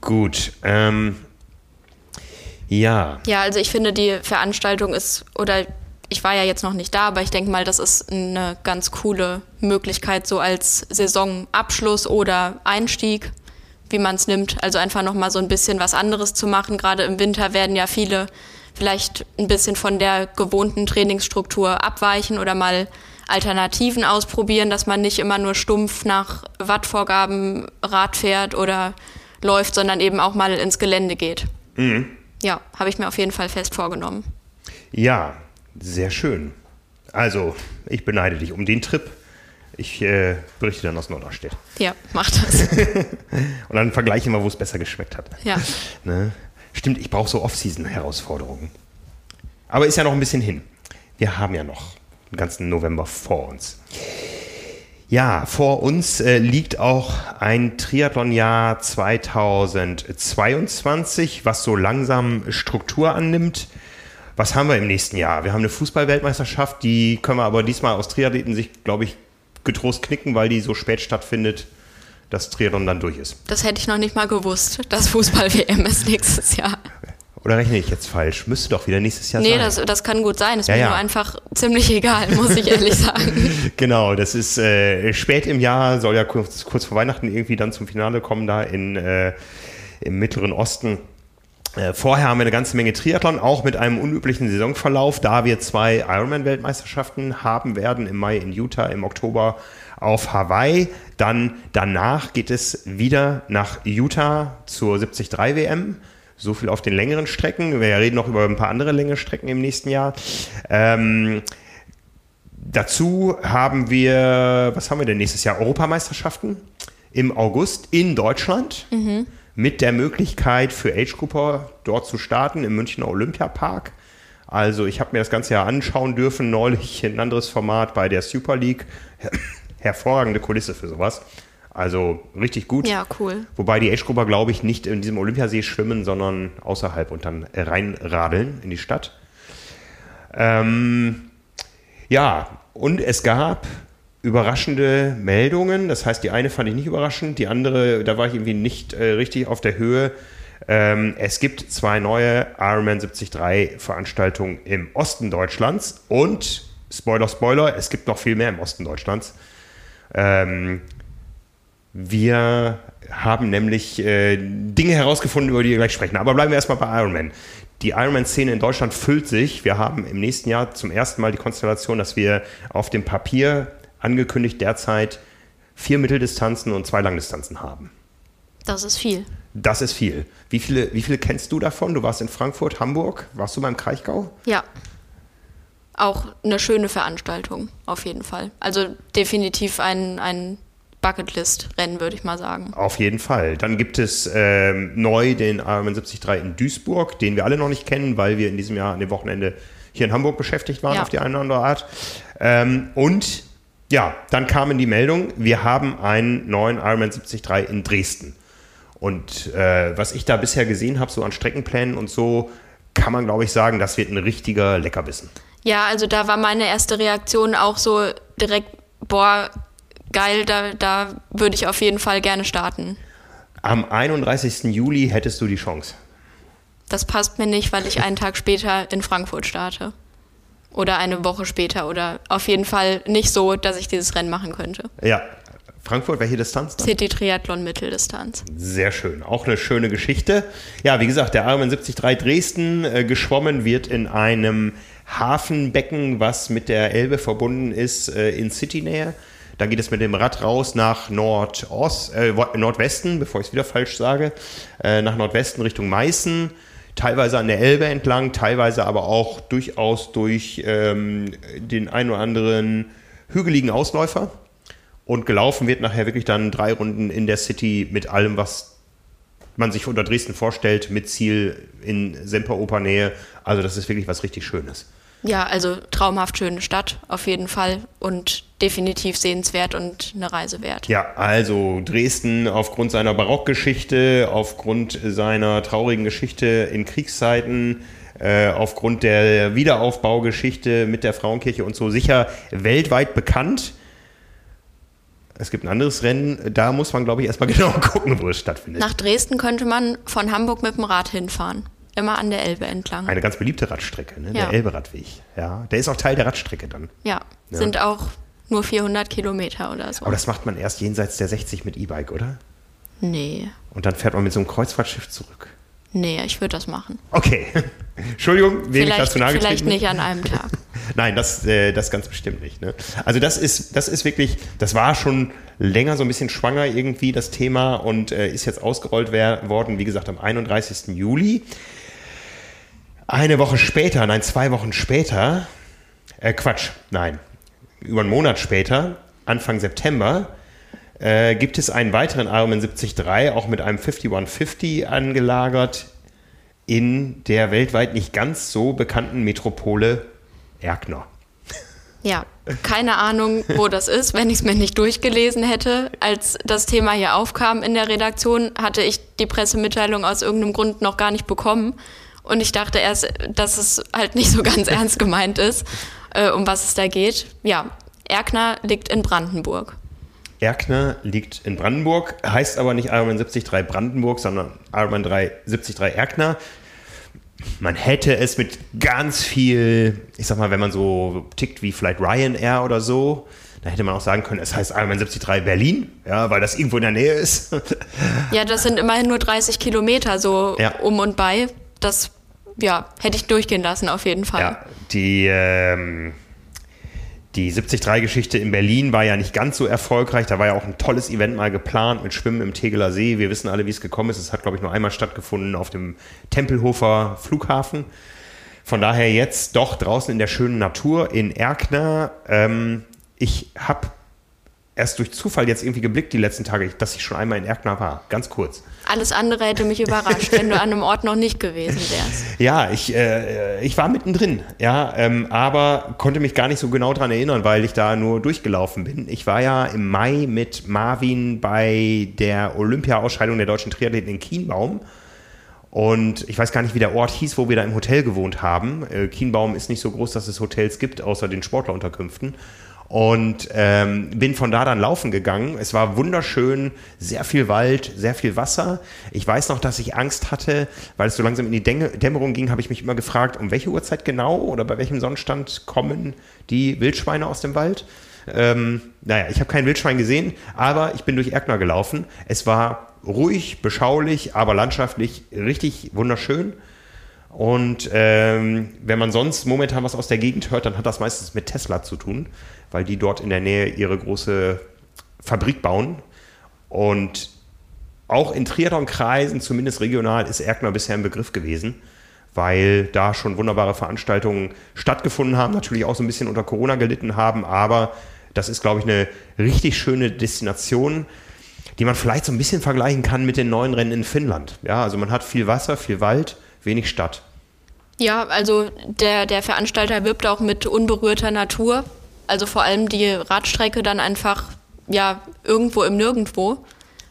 Gut. Ähm, ja. Ja, also ich finde, die Veranstaltung ist, oder ich war ja jetzt noch nicht da, aber ich denke mal, das ist eine ganz coole Möglichkeit, so als Saisonabschluss oder Einstieg, wie man es nimmt. Also einfach nochmal so ein bisschen was anderes zu machen. Gerade im Winter werden ja viele vielleicht ein bisschen von der gewohnten Trainingsstruktur abweichen oder mal Alternativen ausprobieren, dass man nicht immer nur stumpf nach Wattvorgaben Rad fährt oder läuft, sondern eben auch mal ins Gelände geht. Mhm. Ja, habe ich mir auf jeden Fall fest vorgenommen. Ja, sehr schön. Also, ich beneide dich um den Trip. Ich äh, berichte dann aus Norderstedt. Ja, mach das. Und dann vergleichen wir, wo es besser geschmeckt hat. Ja. Ne? Stimmt, ich brauche so Off-Season-Herausforderungen. Aber ist ja noch ein bisschen hin. Wir haben ja noch den ganzen November vor uns. Ja, vor uns äh, liegt auch ein Triathlonjahr 2022, was so langsam Struktur annimmt. Was haben wir im nächsten Jahr? Wir haben eine Fußball-Weltmeisterschaft, die können wir aber diesmal aus Triathleten sich, glaube ich, getrost knicken, weil die so spät stattfindet, dass Triathlon dann durch ist. Das hätte ich noch nicht mal gewusst, dass Fußball-WM ist nächstes Jahr. Oder rechne ich jetzt falsch? Müsste doch wieder nächstes Jahr nee, sein. Nee, das, das kann gut sein. Ist Ja, mir ja. nur einfach ziemlich egal, muss ich ehrlich sagen. Genau, das ist äh, spät im Jahr, soll ja kurz, kurz vor Weihnachten irgendwie dann zum Finale kommen, da in, äh, im Mittleren Osten. Äh, vorher haben wir eine ganze Menge Triathlon, auch mit einem unüblichen Saisonverlauf, da wir zwei Ironman-Weltmeisterschaften haben werden, im Mai in Utah, im Oktober auf Hawaii. Dann danach geht es wieder nach Utah zur 73 WM. So viel auf den längeren Strecken. Wir reden noch über ein paar andere längere Strecken im nächsten Jahr. Ähm, dazu haben wir, was haben wir denn nächstes Jahr? Europameisterschaften im August in Deutschland mit der Möglichkeit für Age-Grupper dort zu starten im Münchner Olympiapark. Also ich habe mir das ganze Jahr anschauen dürfen, neulich ein anderes Format bei der Super League. Hervorragende Kulisse für sowas. Also richtig gut. Ja, cool. Wobei die Age-Grupper, glaube ich, nicht in diesem Olympiasee schwimmen, sondern außerhalb und dann reinradeln in die Stadt. Ähm, ja, und es gab überraschende Meldungen. Das heißt, die eine fand ich nicht überraschend, die andere, da war ich irgendwie nicht äh, richtig auf der Höhe. Ähm, es gibt zwei neue Ironman 73 Veranstaltungen im Osten Deutschlands und Spoiler, Spoiler, es gibt noch viel mehr im Osten Deutschlands. Ähm, wir haben nämlich äh, Dinge herausgefunden, über die wir gleich sprechen. Aber bleiben wir erstmal bei Ironman. Die Ironman-Szene in Deutschland füllt sich. Wir haben im nächsten Jahr zum ersten Mal die Konstellation, dass wir auf dem Papier angekündigt derzeit vier Mitteldistanzen und zwei Langdistanzen haben. Das ist viel. Das ist viel. Wie viele, wie viele kennst du davon? Du warst in Frankfurt, Hamburg. Warst du beim Kraichgau? Ja. Auch eine schöne Veranstaltung, auf jeden Fall. Also definitiv ein, ein Bucketlist-Rennen, würde ich mal sagen. Auf jeden Fall. Dann gibt es ähm, neu den Ironman 73 in Duisburg, den wir alle noch nicht kennen, weil wir in diesem Jahr an dem Wochenende hier in Hamburg beschäftigt waren, ja. auf die eine oder andere Art. Ähm, und ja, dann kamen die Meldung, wir haben einen neuen Ironman 73 in Dresden. Und äh, was ich da bisher gesehen habe, so an Streckenplänen und so, kann man, glaube ich, sagen, das wird ein richtiger Leckerbissen. Ja, also da war meine erste Reaktion auch so direkt, boah, geil, da, da würde ich auf jeden Fall gerne starten. Am 31. Juli hättest du die Chance. Das passt mir nicht, weil ich einen Tag später in Frankfurt starte. Oder eine Woche später. Oder auf jeden Fall nicht so, dass ich dieses Rennen machen könnte. Ja. Frankfurt, welche Distanz? Dann? City Triathlon Mitteldistanz. Sehr schön. Auch eine schöne Geschichte. Ja, wie gesagt, der Ironman 73 Dresden äh, geschwommen wird in einem Hafenbecken, was mit der Elbe verbunden ist, äh, in Citynähe. Dann geht es mit dem Rad raus nach Nordost, äh, Nordwesten, bevor ich es wieder falsch sage, äh, nach Nordwesten Richtung Meißen, teilweise an der Elbe entlang, teilweise aber auch durchaus durch ähm, den ein oder anderen hügeligen Ausläufer. Und gelaufen wird nachher wirklich dann drei Runden in der City mit allem, was man sich unter Dresden vorstellt, mit Ziel in Semperopernähe. Also das ist wirklich was richtig Schönes. Ja, also traumhaft schöne Stadt auf jeden Fall und definitiv sehenswert und eine Reise wert. Ja, also Dresden aufgrund seiner Barockgeschichte, aufgrund seiner traurigen Geschichte in Kriegszeiten, äh, aufgrund der Wiederaufbaugeschichte mit der Frauenkirche und so sicher weltweit bekannt. Es gibt ein anderes Rennen, da muss man, glaube ich, erstmal genau gucken, wo es stattfindet. Nach Dresden könnte man von Hamburg mit dem Rad hinfahren. Immer an der Elbe entlang. Eine ganz beliebte Radstrecke, ne? Ja. der Elbe-Radweg. Ja, der ist auch Teil der Radstrecke dann. Ja, ja, sind auch nur 400 Kilometer oder so. Aber das macht man erst jenseits der 60 mit E-Bike, oder? Nee. Und dann fährt man mit so einem Kreuzfahrtschiff zurück. Nee, ich würde das machen. Okay. Entschuldigung, wem ich dazu nahe Vielleicht nicht an einem Tag. Nein, das, äh, das ganz bestimmt nicht. Ne? Also das ist, das ist wirklich, das war schon länger so ein bisschen schwanger irgendwie, das Thema, und äh, ist jetzt ausgerollt worden, wie gesagt, am 31. Juli. Eine Woche später, nein, zwei Wochen später, äh, Quatsch, nein, über einen Monat später, Anfang September, äh, gibt es einen weiteren Ironman 73, auch mit einem 5150 angelagert, in der weltweit nicht ganz so bekannten Metropole Erkner. Ja, keine Ahnung, wo das ist, wenn ich es mir nicht durchgelesen hätte. Als das Thema hier aufkam in der Redaktion, hatte ich die Pressemitteilung aus irgendeinem Grund noch gar nicht bekommen. Und ich dachte erst, dass es halt nicht so ganz ernst gemeint ist, äh, um was es da geht. Ja, Erkner liegt in Brandenburg. Erkner liegt in Brandenburg, heißt aber nicht Ironman 73 Brandenburg, sondern Ironman 73 Erkner. Man hätte es mit ganz viel, ich sag mal, wenn man so tickt wie vielleicht Ryanair oder so, da hätte man auch sagen können, es heißt Ironman 73 Berlin, ja, weil das irgendwo in der Nähe ist. ja, das sind immerhin nur 30 Kilometer so ja. um und bei. Das ja, hätte ich durchgehen lassen, auf jeden Fall. Ja, die, ähm, die 73-Geschichte in Berlin war ja nicht ganz so erfolgreich. Da war ja auch ein tolles Event mal geplant mit Schwimmen im Tegeler See. Wir wissen alle, wie es gekommen ist. Es hat, glaube ich, nur einmal stattgefunden auf dem Tempelhofer Flughafen. Von daher jetzt doch draußen in der schönen Natur in Erkner. Ähm, ich habe erst durch Zufall jetzt irgendwie geblickt die letzten Tage, dass ich schon einmal in Erkner war. Ganz kurz. Alles andere hätte mich überrascht, wenn du an einem Ort noch nicht gewesen wärst. Ja, ich, äh, ich war mittendrin, ja, ähm, aber konnte mich gar nicht so genau daran erinnern, weil ich da nur durchgelaufen bin. Ich war ja im Mai mit Marvin bei der Olympia-Ausscheidung der deutschen Triathleten in Kienbaum. Und ich weiß gar nicht, wie der Ort hieß, wo wir da im Hotel gewohnt haben. Äh, Kienbaum ist nicht so groß, dass es Hotels gibt, außer den Sportlerunterkünften. Und ähm, bin von da dann laufen gegangen. Es war wunderschön, sehr viel Wald, sehr viel Wasser. Ich weiß noch, dass ich Angst hatte, weil es so langsam in die Dämmerung ging, habe ich mich immer gefragt, um welche Uhrzeit genau oder bei welchem Sonnenstand kommen die Wildschweine aus dem Wald. Ähm, naja, ich habe kein Wildschwein gesehen, aber ich bin durch Erkner gelaufen. Es war ruhig, beschaulich, aber landschaftlich richtig wunderschön. Und ähm, wenn man sonst momentan was aus der Gegend hört, dann hat das meistens mit Tesla zu tun, weil die dort in der Nähe ihre große Fabrik bauen. Und auch in Triathlon-Kreisen, zumindest regional, ist Erkner bisher ein Begriff gewesen, weil da schon wunderbare Veranstaltungen stattgefunden haben, natürlich auch so ein bisschen unter Corona gelitten haben, aber das ist, glaube ich, eine richtig schöne Destination, die man vielleicht so ein bisschen vergleichen kann mit den neuen Rennen in Finnland. Ja, also man hat viel Wasser, viel Wald, wenig Stadt. Ja, also der, der Veranstalter wirbt auch mit unberührter Natur. Also vor allem die Radstrecke dann einfach ja irgendwo im Nirgendwo,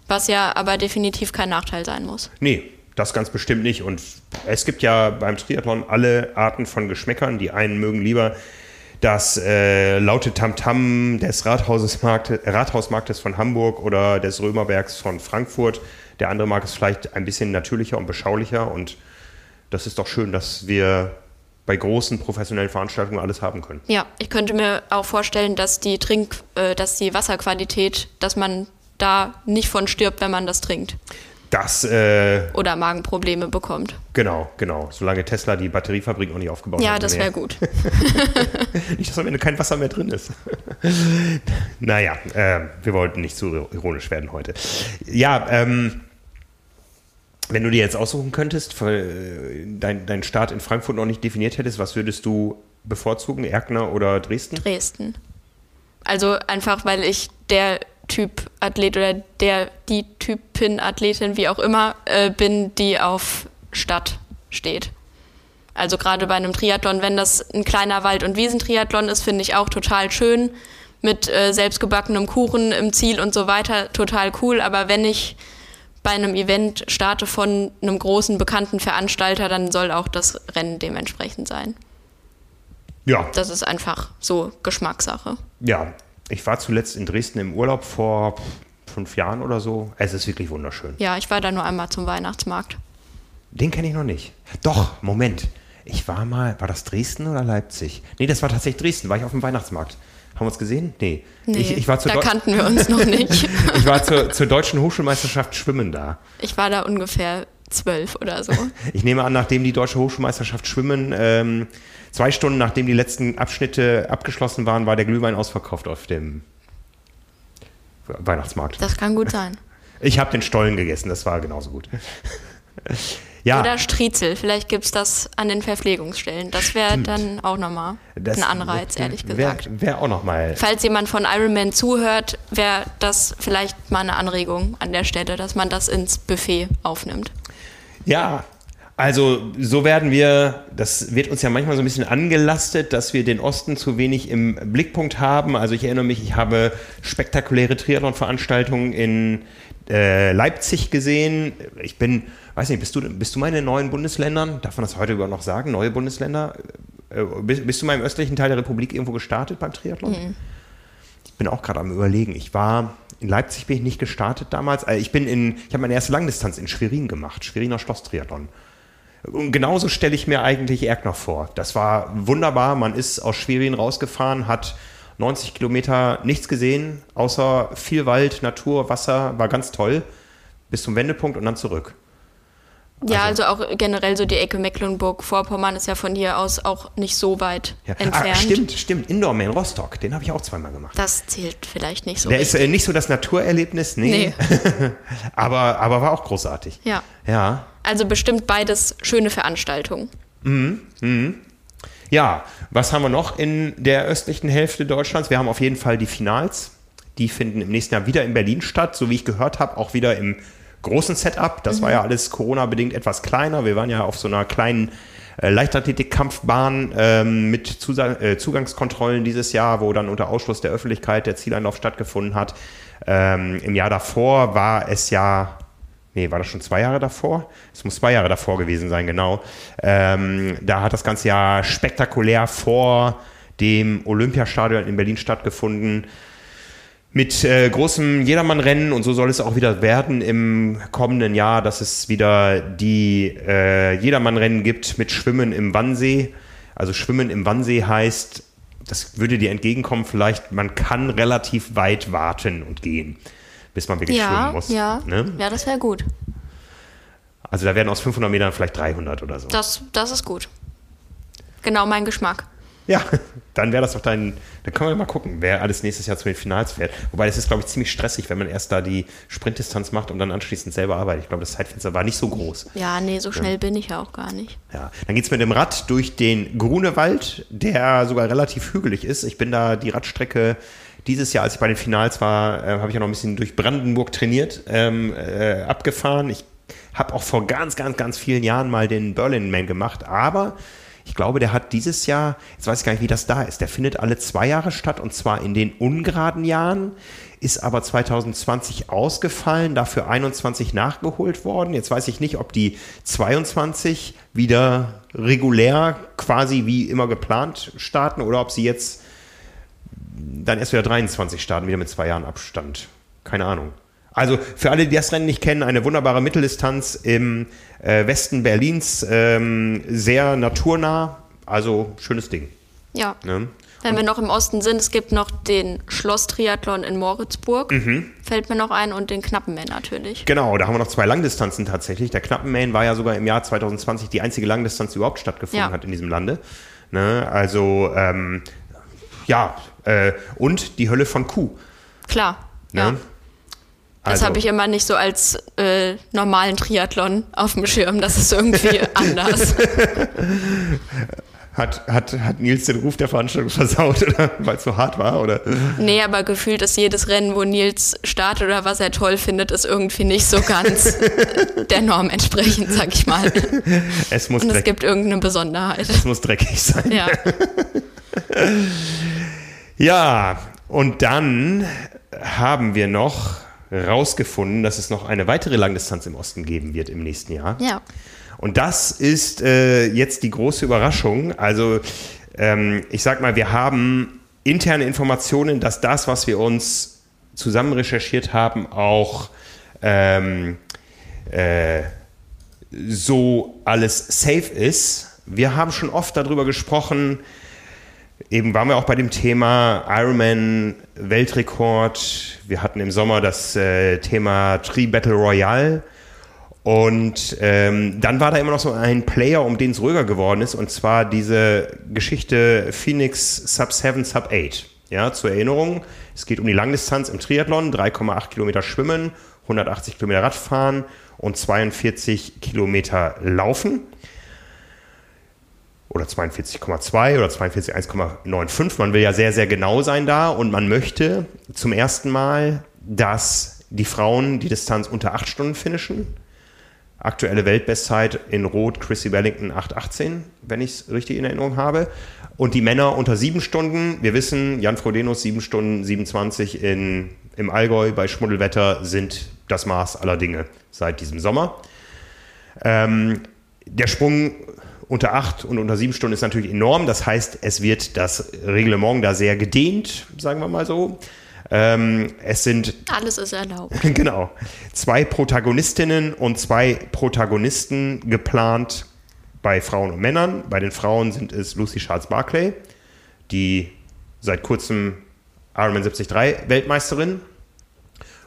was ja aber definitiv kein Nachteil sein muss. Nee, das ganz bestimmt nicht. Und es gibt ja beim Triathlon alle Arten von Geschmäckern. Die einen mögen lieber das äh, laute Tamtam des Rathausmarktes von Hamburg oder des Römerbergs von Frankfurt. Der andere mag es vielleicht ein bisschen natürlicher und beschaulicher. Und das ist doch schön, dass wir bei großen professionellen Veranstaltungen alles haben können. Ja, ich könnte mir auch vorstellen, dass die Trink, äh, dass die Wasserqualität, dass man da nicht von stirbt, wenn man das trinkt. Das, äh, Oder Magenprobleme bekommt. Genau, genau. Solange Tesla die Batteriefabrik noch nicht aufgebaut ja, hat. Ja, das wäre gut. nicht, dass am Ende kein Wasser mehr drin ist. naja, äh, wir wollten nicht zu ironisch werden heute. Ja, ähm, wenn du dir jetzt aussuchen könntest, äh, dein, dein Start in Frankfurt noch nicht definiert hättest, was würdest du bevorzugen, Erkner oder Dresden? Dresden. Also einfach, weil ich der Typ Athlet oder der, die Typin Athletin, wie auch immer, äh, bin, die auf Stadt steht. Also gerade bei einem Triathlon, wenn das ein kleiner Wald- und Wiesentriathlon ist, finde ich auch total schön. Mit äh, selbstgebackenem Kuchen im Ziel und so weiter, total cool. Aber wenn ich bei einem Event starte von einem großen bekannten Veranstalter, dann soll auch das Rennen dementsprechend sein. Ja. Das ist einfach so Geschmackssache. Ja, ich war zuletzt in Dresden im Urlaub vor fünf Jahren oder so. Es ist wirklich wunderschön. Ja, ich war da nur einmal zum Weihnachtsmarkt. Den kenne ich noch nicht. Doch, Moment. Ich war mal, war das Dresden oder Leipzig? Nee, das war tatsächlich Dresden, war ich auf dem Weihnachtsmarkt. Haben wir uns gesehen? Nee. nee ich, ich war da kannten wir uns noch nicht. ich war zur, zur Deutschen Hochschulmeisterschaft Schwimmen da. Ich war da ungefähr zwölf oder so. ich nehme an, nachdem die Deutsche Hochschulmeisterschaft Schwimmen ähm, Zwei Stunden nachdem die letzten Abschnitte abgeschlossen waren, war der Glühwein ausverkauft auf dem Weihnachtsmarkt. Das kann gut sein. Ich habe den Stollen gegessen, das war genauso gut. Ja. Oder Striezel, vielleicht gibt es das an den Verpflegungsstellen. Das wäre dann auch nochmal ein Anreiz, ehrlich gesagt. Wäre wär auch nochmal. Falls jemand von Ironman zuhört, wäre das vielleicht mal eine Anregung an der Stelle, dass man das ins Buffet aufnimmt. Ja, also so werden wir, das wird uns ja manchmal so ein bisschen angelastet, dass wir den Osten zu wenig im Blickpunkt haben. Also ich erinnere mich, ich habe spektakuläre Triathlon-Veranstaltungen in äh, Leipzig gesehen. Ich bin, weiß nicht, bist du, bist du mal in den neuen Bundesländern? Darf man das heute überhaupt noch sagen? Neue Bundesländer? Äh, bist, bist, du mal im östlichen Teil der Republik irgendwo gestartet beim Triathlon? Mhm. Ich bin auch gerade am überlegen. Ich war in Leipzig bin ich nicht gestartet damals. Also ich bin in, ich habe meine erste Langdistanz in Schwerin gemacht, Schweriner Schloss-Triathlon. Und genauso stelle ich mir eigentlich Erkner vor. Das war wunderbar. Man ist aus Schwerin rausgefahren, hat 90 Kilometer nichts gesehen, außer viel Wald, Natur, Wasser, war ganz toll. Bis zum Wendepunkt und dann zurück. Ja, also, also auch generell so die Ecke Mecklenburg-Vorpommern ist ja von hier aus auch nicht so weit ja. Ah, entfernt. Ah, stimmt, stimmt. Indoor in Rostock, den habe ich auch zweimal gemacht. Das zählt vielleicht nicht so. Der richtig. ist äh, nicht so das Naturerlebnis, nee. nee. aber, aber war auch großartig. Ja. Ja. Also bestimmt beides schöne Veranstaltungen. Mhm. Mhm. Ja, was haben wir noch in der östlichen Hälfte Deutschlands? Wir haben auf jeden Fall die Finals. Die finden im nächsten Jahr wieder in Berlin statt, so wie ich gehört habe, auch wieder im großen Setup. Das mhm. war ja alles Corona-bedingt etwas kleiner. Wir waren ja auf so einer kleinen äh, Leichtathletik-Kampfbahn ähm, mit Zusa äh, Zugangskontrollen dieses Jahr, wo dann unter Ausschluss der Öffentlichkeit der Zieleinlauf stattgefunden hat. Ähm, Im Jahr davor war es ja nee, war das schon zwei Jahre davor? Es muss zwei Jahre davor gewesen sein, genau. Ähm, da hat das ganze Jahr spektakulär vor dem Olympiastadion in Berlin stattgefunden mit äh, großem Jedermannrennen und so soll es auch wieder werden im kommenden Jahr, dass es wieder die äh, Jedermannrennen gibt mit Schwimmen im Wannsee. Also Schwimmen im Wannsee heißt, das würde dir entgegenkommen, vielleicht man kann relativ weit warten und gehen, bis man wirklich ja, schwimmen muss. Ja, ne? ja das wäre gut. Also da werden aus 500 Metern vielleicht 300 oder so. Das, das ist gut. Genau mein Geschmack. Ja, dann wäre das doch dein. Dann können wir mal gucken, wer alles nächstes Jahr zu den Finals fährt. Wobei das ist, glaube ich, ziemlich stressig, wenn man erst da die Sprintdistanz macht und dann anschließend selber arbeitet. Ich glaube, das Zeitfenster war nicht so groß. Ja, nee, so schnell ja. bin ich ja auch gar nicht. Ja, dann geht es mit dem Rad durch den Grunewald, der sogar relativ hügelig ist. Ich bin da die Radstrecke dieses Jahr, als ich bei den Finals war, äh, habe ich ja noch ein bisschen durch Brandenburg trainiert, ähm, äh, abgefahren. Ich habe auch vor ganz, ganz, ganz vielen Jahren mal den Berlin Man gemacht, aber ich glaube, der hat dieses Jahr, jetzt weiß ich gar nicht, wie das da ist, der findet alle zwei Jahre statt und zwar in den ungeraden Jahren, ist aber 2020 ausgefallen, dafür 21 nachgeholt worden. Jetzt weiß ich nicht, ob die 22 wieder regulär quasi wie immer geplant starten oder ob sie jetzt dann erst wieder 23 starten, wieder mit zwei Jahren Abstand. Keine Ahnung. Also für alle, die das Rennen nicht kennen, eine wunderbare Mitteldistanz im äh, Westen Berlins, ähm, sehr naturnah, also schönes Ding. Ja. Ne? Wenn und wir noch im Osten sind, es gibt noch den Schloss-Triathlon in Moritzburg, mhm. fällt mir noch ein, und den Knappenman natürlich. Genau, da haben wir noch zwei Langdistanzen tatsächlich. Der Knappenman war ja sogar im Jahr 2020 die einzige Langdistanz, die überhaupt stattgefunden ja. hat in diesem Lande. Ne? Also, ähm, ja, äh, und die Hölle von Kuh. Klar. Ne? Ja. Das also. habe ich immer nicht so als äh, normalen Triathlon auf dem Schirm. Das ist irgendwie anders. Hat, hat, hat Nils den Ruf der Veranstaltung versaut, weil es so hart war? Oder? Nee, aber gefühlt ist jedes Rennen, wo Nils startet oder was er toll findet, ist irgendwie nicht so ganz der Norm entsprechend, sag ich mal. Es muss Und es gibt irgendeine Besonderheit. Es muss dreckig sein. Ja. ja, und dann haben wir noch rausgefunden, dass es noch eine weitere Langdistanz im Osten geben wird im nächsten Jahr. Ja. Und das ist äh, jetzt die große Überraschung. Also ähm, ich sag mal, wir haben interne Informationen, dass das, was wir uns zusammen recherchiert haben, auch ähm, äh, so alles safe ist. Wir haben schon oft darüber gesprochen, Eben waren wir auch bei dem Thema Ironman Weltrekord. Wir hatten im Sommer das äh, Thema Tree Battle Royale. Und ähm, dann war da immer noch so ein Player, um den es ruhiger geworden ist, und zwar diese Geschichte Phoenix Sub 7, Sub 8. Ja, zur Erinnerung, es geht um die Langdistanz im Triathlon, 3,8 Kilometer Schwimmen, 180 Kilometer Radfahren und 42 Kilometer Laufen oder 42,2 oder 42,1,95. Man will ja sehr, sehr genau sein da und man möchte zum ersten Mal, dass die Frauen die Distanz unter 8 Stunden finishen. Aktuelle Weltbestzeit in Rot Chrissy Wellington 8,18, wenn ich es richtig in Erinnerung habe. Und die Männer unter 7 Stunden. Wir wissen, Jan Frodenus 7 Stunden 27 in, im Allgäu bei Schmuddelwetter sind das Maß aller Dinge seit diesem Sommer. Ähm, der Sprung unter acht und unter sieben Stunden ist natürlich enorm. Das heißt, es wird das Reglement da sehr gedehnt, sagen wir mal so. Ähm, es sind. Alles ist erlaubt. Genau. Zwei Protagonistinnen und zwei Protagonisten geplant bei Frauen und Männern. Bei den Frauen sind es Lucy Charles Barclay, die seit kurzem Ironman 73 Weltmeisterin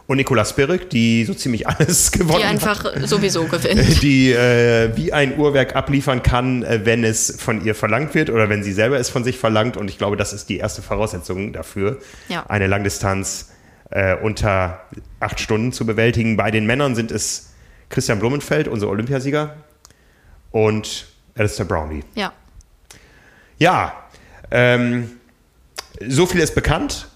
und Nicola Spirik, die so ziemlich alles gewonnen hat. Die einfach hat. sowieso gewinnt. Die äh, wie ein Uhrwerk abliefern kann, äh, wenn es von ihr verlangt wird oder wenn sie selber es von sich verlangt. Und ich glaube, das ist die erste Voraussetzung dafür, ja. eine Langdistanz äh, unter acht Stunden zu bewältigen. Bei den Männern sind es Christian Blumenfeld, unser Olympiasieger, und Alistair Brownlee. Ja. Ja, ähm, so viel ist bekannt.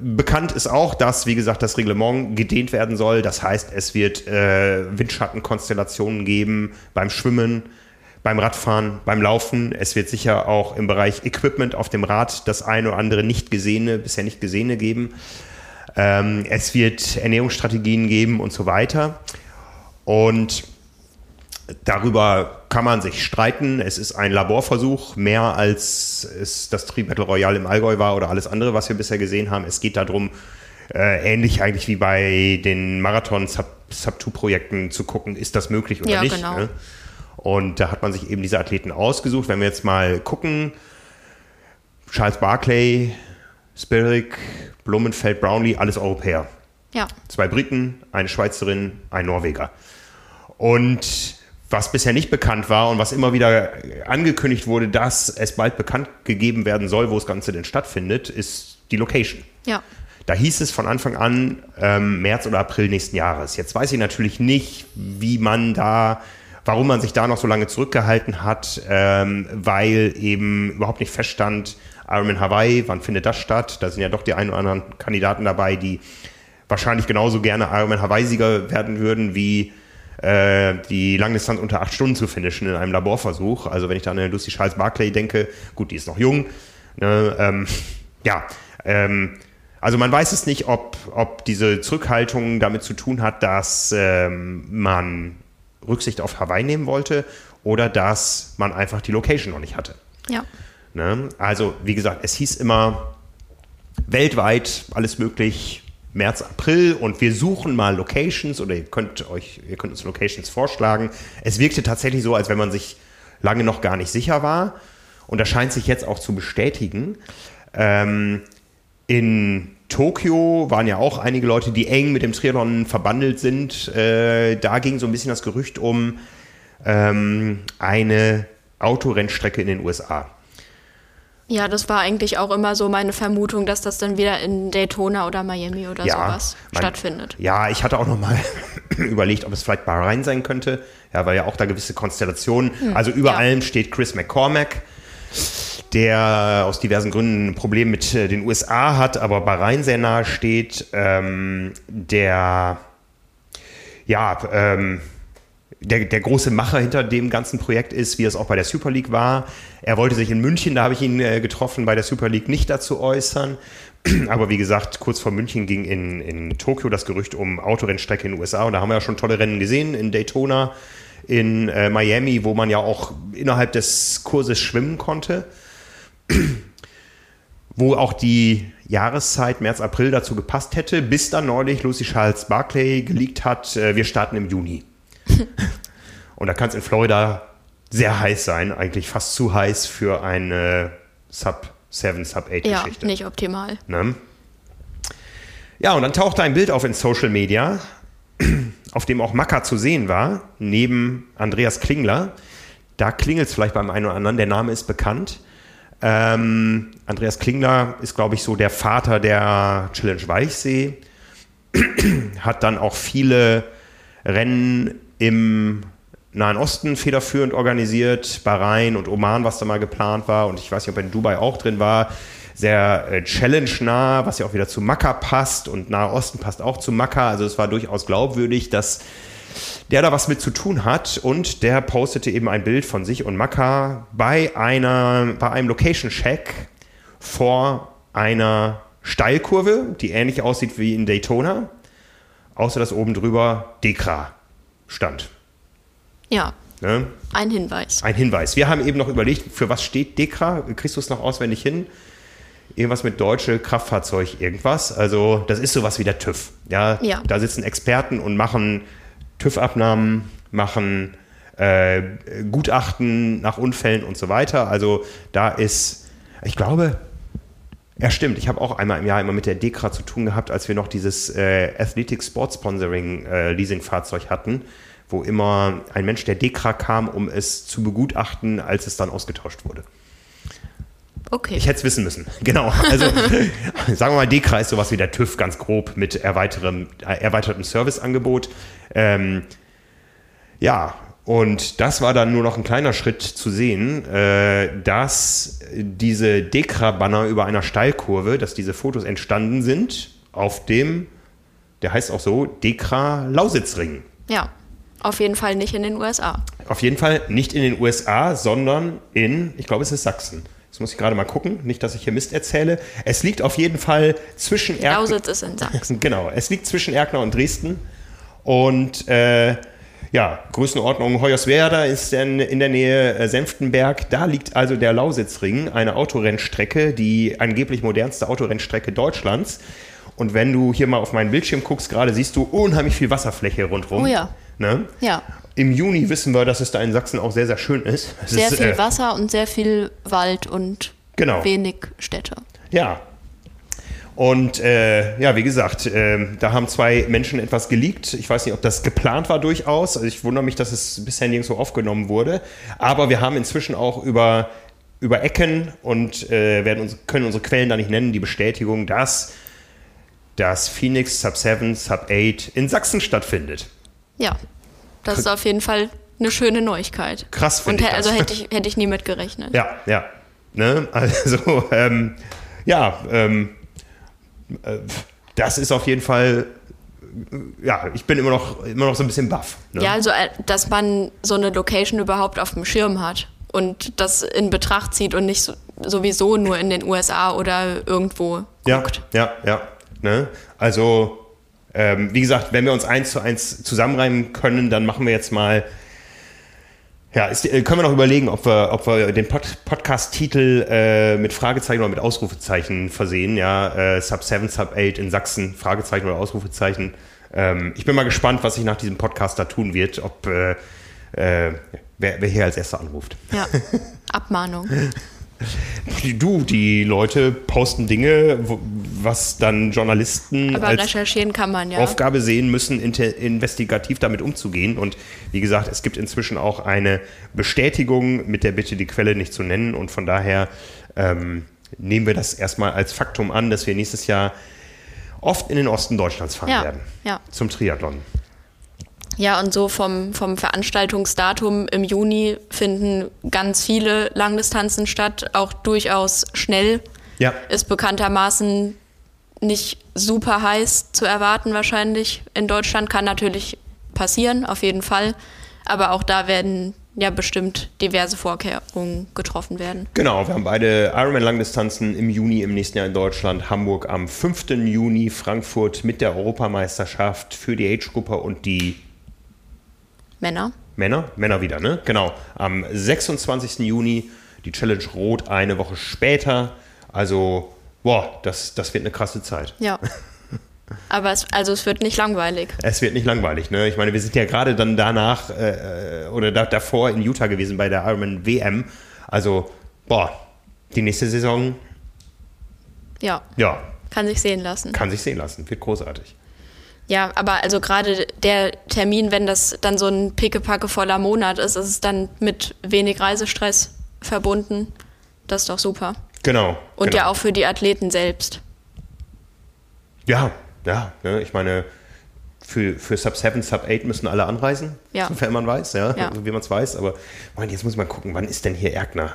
Bekannt ist auch, dass, wie gesagt, das Reglement gedehnt werden soll. Das heißt, es wird äh, Windschattenkonstellationen geben beim Schwimmen, beim Radfahren, beim Laufen. Es wird sicher auch im Bereich Equipment auf dem Rad das eine oder andere nicht gesehene, bisher nicht gesehene geben. Ähm, es wird Ernährungsstrategien geben und so weiter. Und darüber kann man sich streiten. Es ist ein Laborversuch, mehr als es das Tri Battle Royale im Allgäu war oder alles andere, was wir bisher gesehen haben. Es geht darum, äh, ähnlich eigentlich wie bei den Marathon-Sub-2-Projekten zu gucken, ist das möglich oder Ja, nicht. genau. Ne? Und da hat man sich eben diese Athleten ausgesucht. Wenn wir jetzt mal gucken, Charles Barclay, Spirik, Blumenfeld, Brownlee, alles Europäer. Ja, Zwei Briten, eine Schweizerin, ein Norweger. Und was bisher nicht bekannt war und was immer wieder angekündigt wurde, dass es bald bekannt gegeben werden soll, wo das Ganze denn stattfindet, ist die Location. ja. Da hieß es von Anfang an ähm, März oder April nächsten Jahres. Jetzt weiß ich natürlich nicht, wie man da, warum man sich da noch so lange zurückgehalten hat, ähm, weil eben überhaupt nicht feststand, Ironman Hawaii, wann findet das statt? Da sind ja doch die ein oder anderen Kandidaten dabei, die wahrscheinlich genauso gerne Ironman Hawaii-Sieger werden würden, wie äh, die Langdistanz unter acht Stunden zu finishen in einem Laborversuch. Also wenn ich da an eine Lucy Charles Barclay denke, gut, die ist noch jung. Ne, ähm, ja, ähm, also man weiß es nicht, ob, ob diese Zurückhaltung damit zu tun hat, dass ähm, man Rücksicht auf Hawaii nehmen wollte oder dass man einfach die Location noch nicht hatte. Ja. Ne? Also, wie gesagt, es hieß immer weltweit alles möglich, März, April und wir suchen mal Locations oder ihr könnt euch, ihr könnt uns Locations vorschlagen. Es wirkte tatsächlich so, als wenn man sich lange noch gar nicht sicher war. Und das scheint sich jetzt auch zu bestätigen. Ähm, in Tokio waren ja auch einige Leute, die eng mit dem Triathlon verbandelt sind. Äh, da ging so ein bisschen das Gerücht um ähm, eine Autorennstrecke in den USA. Ja, das war eigentlich auch immer so meine Vermutung, dass das dann wieder in Daytona oder Miami oder sowas man- stattfindet. Ja, ich hatte auch noch mal überlegt, ob es vielleicht Bahrain sein könnte. Ja, weil ja auch da gewisse Konstellationen. also über Hm, ja. allem steht Chris McCormack, der aus diversen Gründen ein Problem mit äh, den USA hat, aber Bahrain sehr nahe steht. Ähm, der ja, ähm, der, der große Macher hinter dem ganzen Projekt ist, wie es auch bei der Super League war. Er wollte sich in München, da habe ich ihn äh, getroffen, bei der Super League nicht dazu äußern. Aber wie gesagt, kurz vor München ging in, in Tokio das Gerücht um Autorennstrecke in den USA. Und da haben wir ja schon tolle Rennen gesehen, in Daytona, in äh, Miami, wo man ja auch innerhalb des Kurses schwimmen konnte. wo auch die Jahreszeit März, April dazu gepasst hätte, bis dann neulich Lucy Charles Barclay geleakt hat, äh, wir starten im Juni. Und da kann es in Florida sehr heiß sein, eigentlich fast zu heiß für eine Sub 7, Sub 8 Ja, Geschichte. nicht optimal. Ne? Ja, und dann tauchte ein Bild auf in Social Media, auf dem auch Macker zu sehen war, neben Andreas Klingler. Da klingelt es vielleicht beim einen oder anderen, der Name ist bekannt. Ähm, Andreas Klingler ist, glaube ich, so der Vater der Challenge Weichsee. Hat dann auch viele Rennen im Nahen Osten federführend organisiert, Bahrain und Oman, was da mal geplant war. Und ich weiß nicht, ob in Dubai auch drin war. Sehr äh, challenge-nah, was ja auch wieder zu Makkah passt. Und Nahe Osten passt auch zu Makkah. Also es war durchaus glaubwürdig, dass der da was mit zu tun hat und der postete eben ein Bild von sich und Makkah bei einer, bei einem Location-Check vor einer Steilkurve, die ähnlich aussieht wie in Daytona, außer dass oben drüber Dekra stand. Ja, Ne? ein Hinweis. Ein Hinweis. Wir haben eben noch überlegt, für was steht Dekra? Kriegst du es noch auswendig hin? Irgendwas mit deutsche Kraftfahrzeug, irgendwas. Also, das ist sowas wie der TÜV. Ja, Ja. da sitzen Experten und machen TÜV-Abnahmen, machen äh, Gutachten nach Unfällen und so weiter. Also, da ist, ich glaube, ja, stimmt. Ich habe auch einmal im Jahr immer mit der Dekra zu tun gehabt, als wir noch dieses äh, Athletic Sport Sponsoring äh, Leasing-Fahrzeug hatten, wo immer ein Mensch der Dekra kam, um es zu begutachten, als es dann ausgetauscht wurde. Okay. Ich hätte es wissen müssen. Genau. Also sagen wir mal, Dekra ist sowas wie der TÜV ganz grob mit erweitertem, äh, erweitertem Serviceangebot. Ähm, ja, und das war dann nur noch ein kleiner Schritt zu sehen, äh, dass diese Dekra-Banner über einer Steilkurve, dass diese Fotos entstanden sind auf dem, der heißt auch so, Dekra-Lausitzring. ja, auf jeden Fall nicht in den USA. Auf jeden Fall nicht in den USA, sondern in, ich glaube, es ist Sachsen. Jetzt muss ich gerade mal gucken, nicht, dass ich hier Mist erzähle. Es liegt auf jeden Fall zwischen Erkner. Lausitz ist in Sachsen. Genau, es liegt zwischen Erkner und Dresden. Und äh, Ja, Größenordnung Hoyerswerda ist in, in der Nähe äh, Senftenberg. Da liegt also der Lausitzring, eine Autorennstrecke, die angeblich modernste Autorennstrecke Deutschlands. Und wenn du hier mal auf meinen Bildschirm guckst, gerade siehst du unheimlich viel Wasserfläche rundherum. Oh ja. Ne? Ja. Im Juni wissen wir, dass es da in Sachsen auch sehr, sehr schön ist. Es Sehr ist, viel äh, Wasser und sehr viel Wald und Genau. wenig Städte. Ja. Und äh, ja, wie gesagt, äh, da haben zwei Menschen etwas geleakt. Ich weiß nicht, ob das geplant war durchaus. Also ich wundere mich, dass es bisher nirgendwo aufgenommen wurde. Aber wir haben inzwischen auch über, über Ecken und äh, werden uns, können unsere Quellen da nicht nennen, die Bestätigung, dass das Phoenix Sub 7, Sub 8 in Sachsen stattfindet. Ja, das ist auf jeden Fall eine schöne Neuigkeit. Krass, finde ich also das. hätte ich, hätte ich nie mit gerechnet. Ja, ja. Ne? Also, ähm, ja, ähm, äh, das ist auf jeden Fall, äh, ja, ich bin immer noch, immer noch so ein bisschen baff. Ne? Ja, also, äh, dass man so eine Location überhaupt auf dem Schirm hat und das in Betracht zieht und nicht so, sowieso nur in den USA oder irgendwo ja, guckt. ja, ja. Ne? Also, ähm, wie gesagt, wenn wir uns eins zu eins zusammenreimen können, dann machen wir jetzt mal. Ja, ist, äh, können wir noch überlegen, ob wir, ob wir den Pod Podcast-Titel äh, mit Fragezeichen oder mit Ausrufezeichen versehen. Ja, äh, Sub 7, Sub 8 in Sachsen, Fragezeichen oder Ausrufezeichen. Ähm, ich bin mal gespannt, was sich nach diesem Podcast da tun wird, ob äh, äh, wer, wer hier als erster anruft. Ja, Abmahnung. Du, die Leute posten Dinge, wo, was dann Journalisten Aber als recherchieren kann man ja. Aufgabe sehen müssen, investigativ damit umzugehen. Und wie gesagt, es gibt inzwischen auch eine Bestätigung mit der Bitte, die Quelle nicht zu nennen. Und von daher ähm, nehmen wir das erstmal als Faktum an, dass wir nächstes Jahr oft in den Osten Deutschlands fahren Ja, werden. ja. Zum Triathlon. Ja, und so vom, vom Veranstaltungsdatum im Juni finden ganz viele Langdistanzen statt, auch durchaus schnell. Ja. Ist bekanntermaßen nicht super heiß zu erwarten wahrscheinlich in Deutschland. Kann natürlich passieren, auf jeden Fall. Aber auch da werden ja bestimmt diverse Vorkehrungen getroffen werden. Genau, wir haben beide Ironman-Langdistanzen im Juni im nächsten Jahr in Deutschland. Hamburg am 5. Juni, Frankfurt mit der Europameisterschaft für die Age-Gruppe und die Männer. Männer, Männer wieder, ne? Genau. Am 26. Juni die Challenge Rot eine Woche später. Also, boah, das, das wird eine krasse Zeit. Ja. Aber es, also es wird nicht langweilig. Es wird nicht langweilig, ne? Ich meine, wir sind ja gerade dann danach äh, oder da, davor in Utah gewesen bei der Ironman WM. Also, boah, die nächste Saison, Ja, ja, kann sich sehen lassen. kann sich sehen lassen. Wird großartig. Ja, aber also gerade der Termin, wenn das dann so ein pickepacke voller Monat ist, ist es dann mit wenig Reisestress verbunden. Das ist doch super. Genau. Und genau. ja auch für die Athleten selbst. Ja, ja, ne? ich meine, für, für Sub 7, Sub 8 müssen alle anreisen, Ja. sofern man weiß, ja, Ja. wie man es weiß. Aber Moment, jetzt muss man gucken, wann ist denn hier Erkner?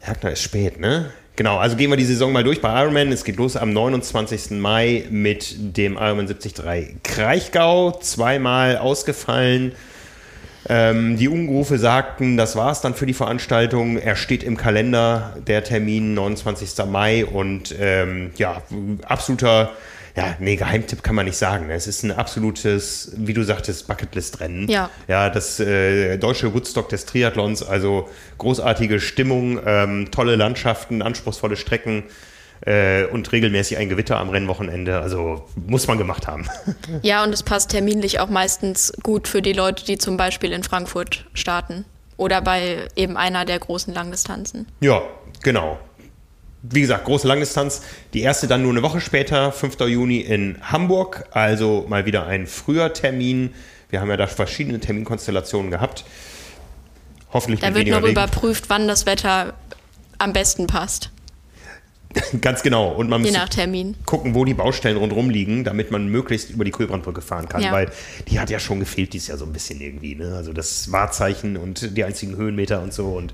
Erkner ist spät, ne? Genau, also gehen wir die Saison mal durch bei Ironman. Es geht los am 29. Mai mit dem Ironman 73 Kraichgau. Zweimal ausgefallen. Ähm, die Ungerufe sagten, das war es dann für die Veranstaltung. Er steht im Kalender, der Termin 29. Mai und ähm, ja, absoluter, ja, nee, Geheimtipp kann man nicht sagen. Es ist ein absolutes, wie du sagtest, Bucketlist-Rennen. Ja. Ja, das äh, deutsche Woodstock des Triathlons, also großartige Stimmung, ähm, tolle Landschaften, anspruchsvolle Strecken äh, und regelmäßig ein Gewitter am Rennwochenende. Also muss man gemacht haben. Ja, und es passt terminlich auch meistens gut für die Leute, die zum Beispiel in Frankfurt starten. Oder bei eben einer der großen Langdistanzen. Ja, genau. Wie gesagt, große Langdistanz. Die erste dann nur eine Woche später, 5. Juni in Hamburg. Also mal wieder ein früher Termin. Wir haben ja da verschiedene Terminkonstellationen gehabt. Hoffentlich Da wird noch Regen. überprüft, wann das Wetter am besten passt. Ganz genau. Und man Je muss nach Termin. gucken, wo die Baustellen rundherum liegen, damit man möglichst über die Kulbrandbrücke fahren kann. Ja. Weil die hat ja schon gefehlt dieses Jahr so ein bisschen irgendwie. Ne? Also das Wahrzeichen und die einzigen Höhenmeter und so. Und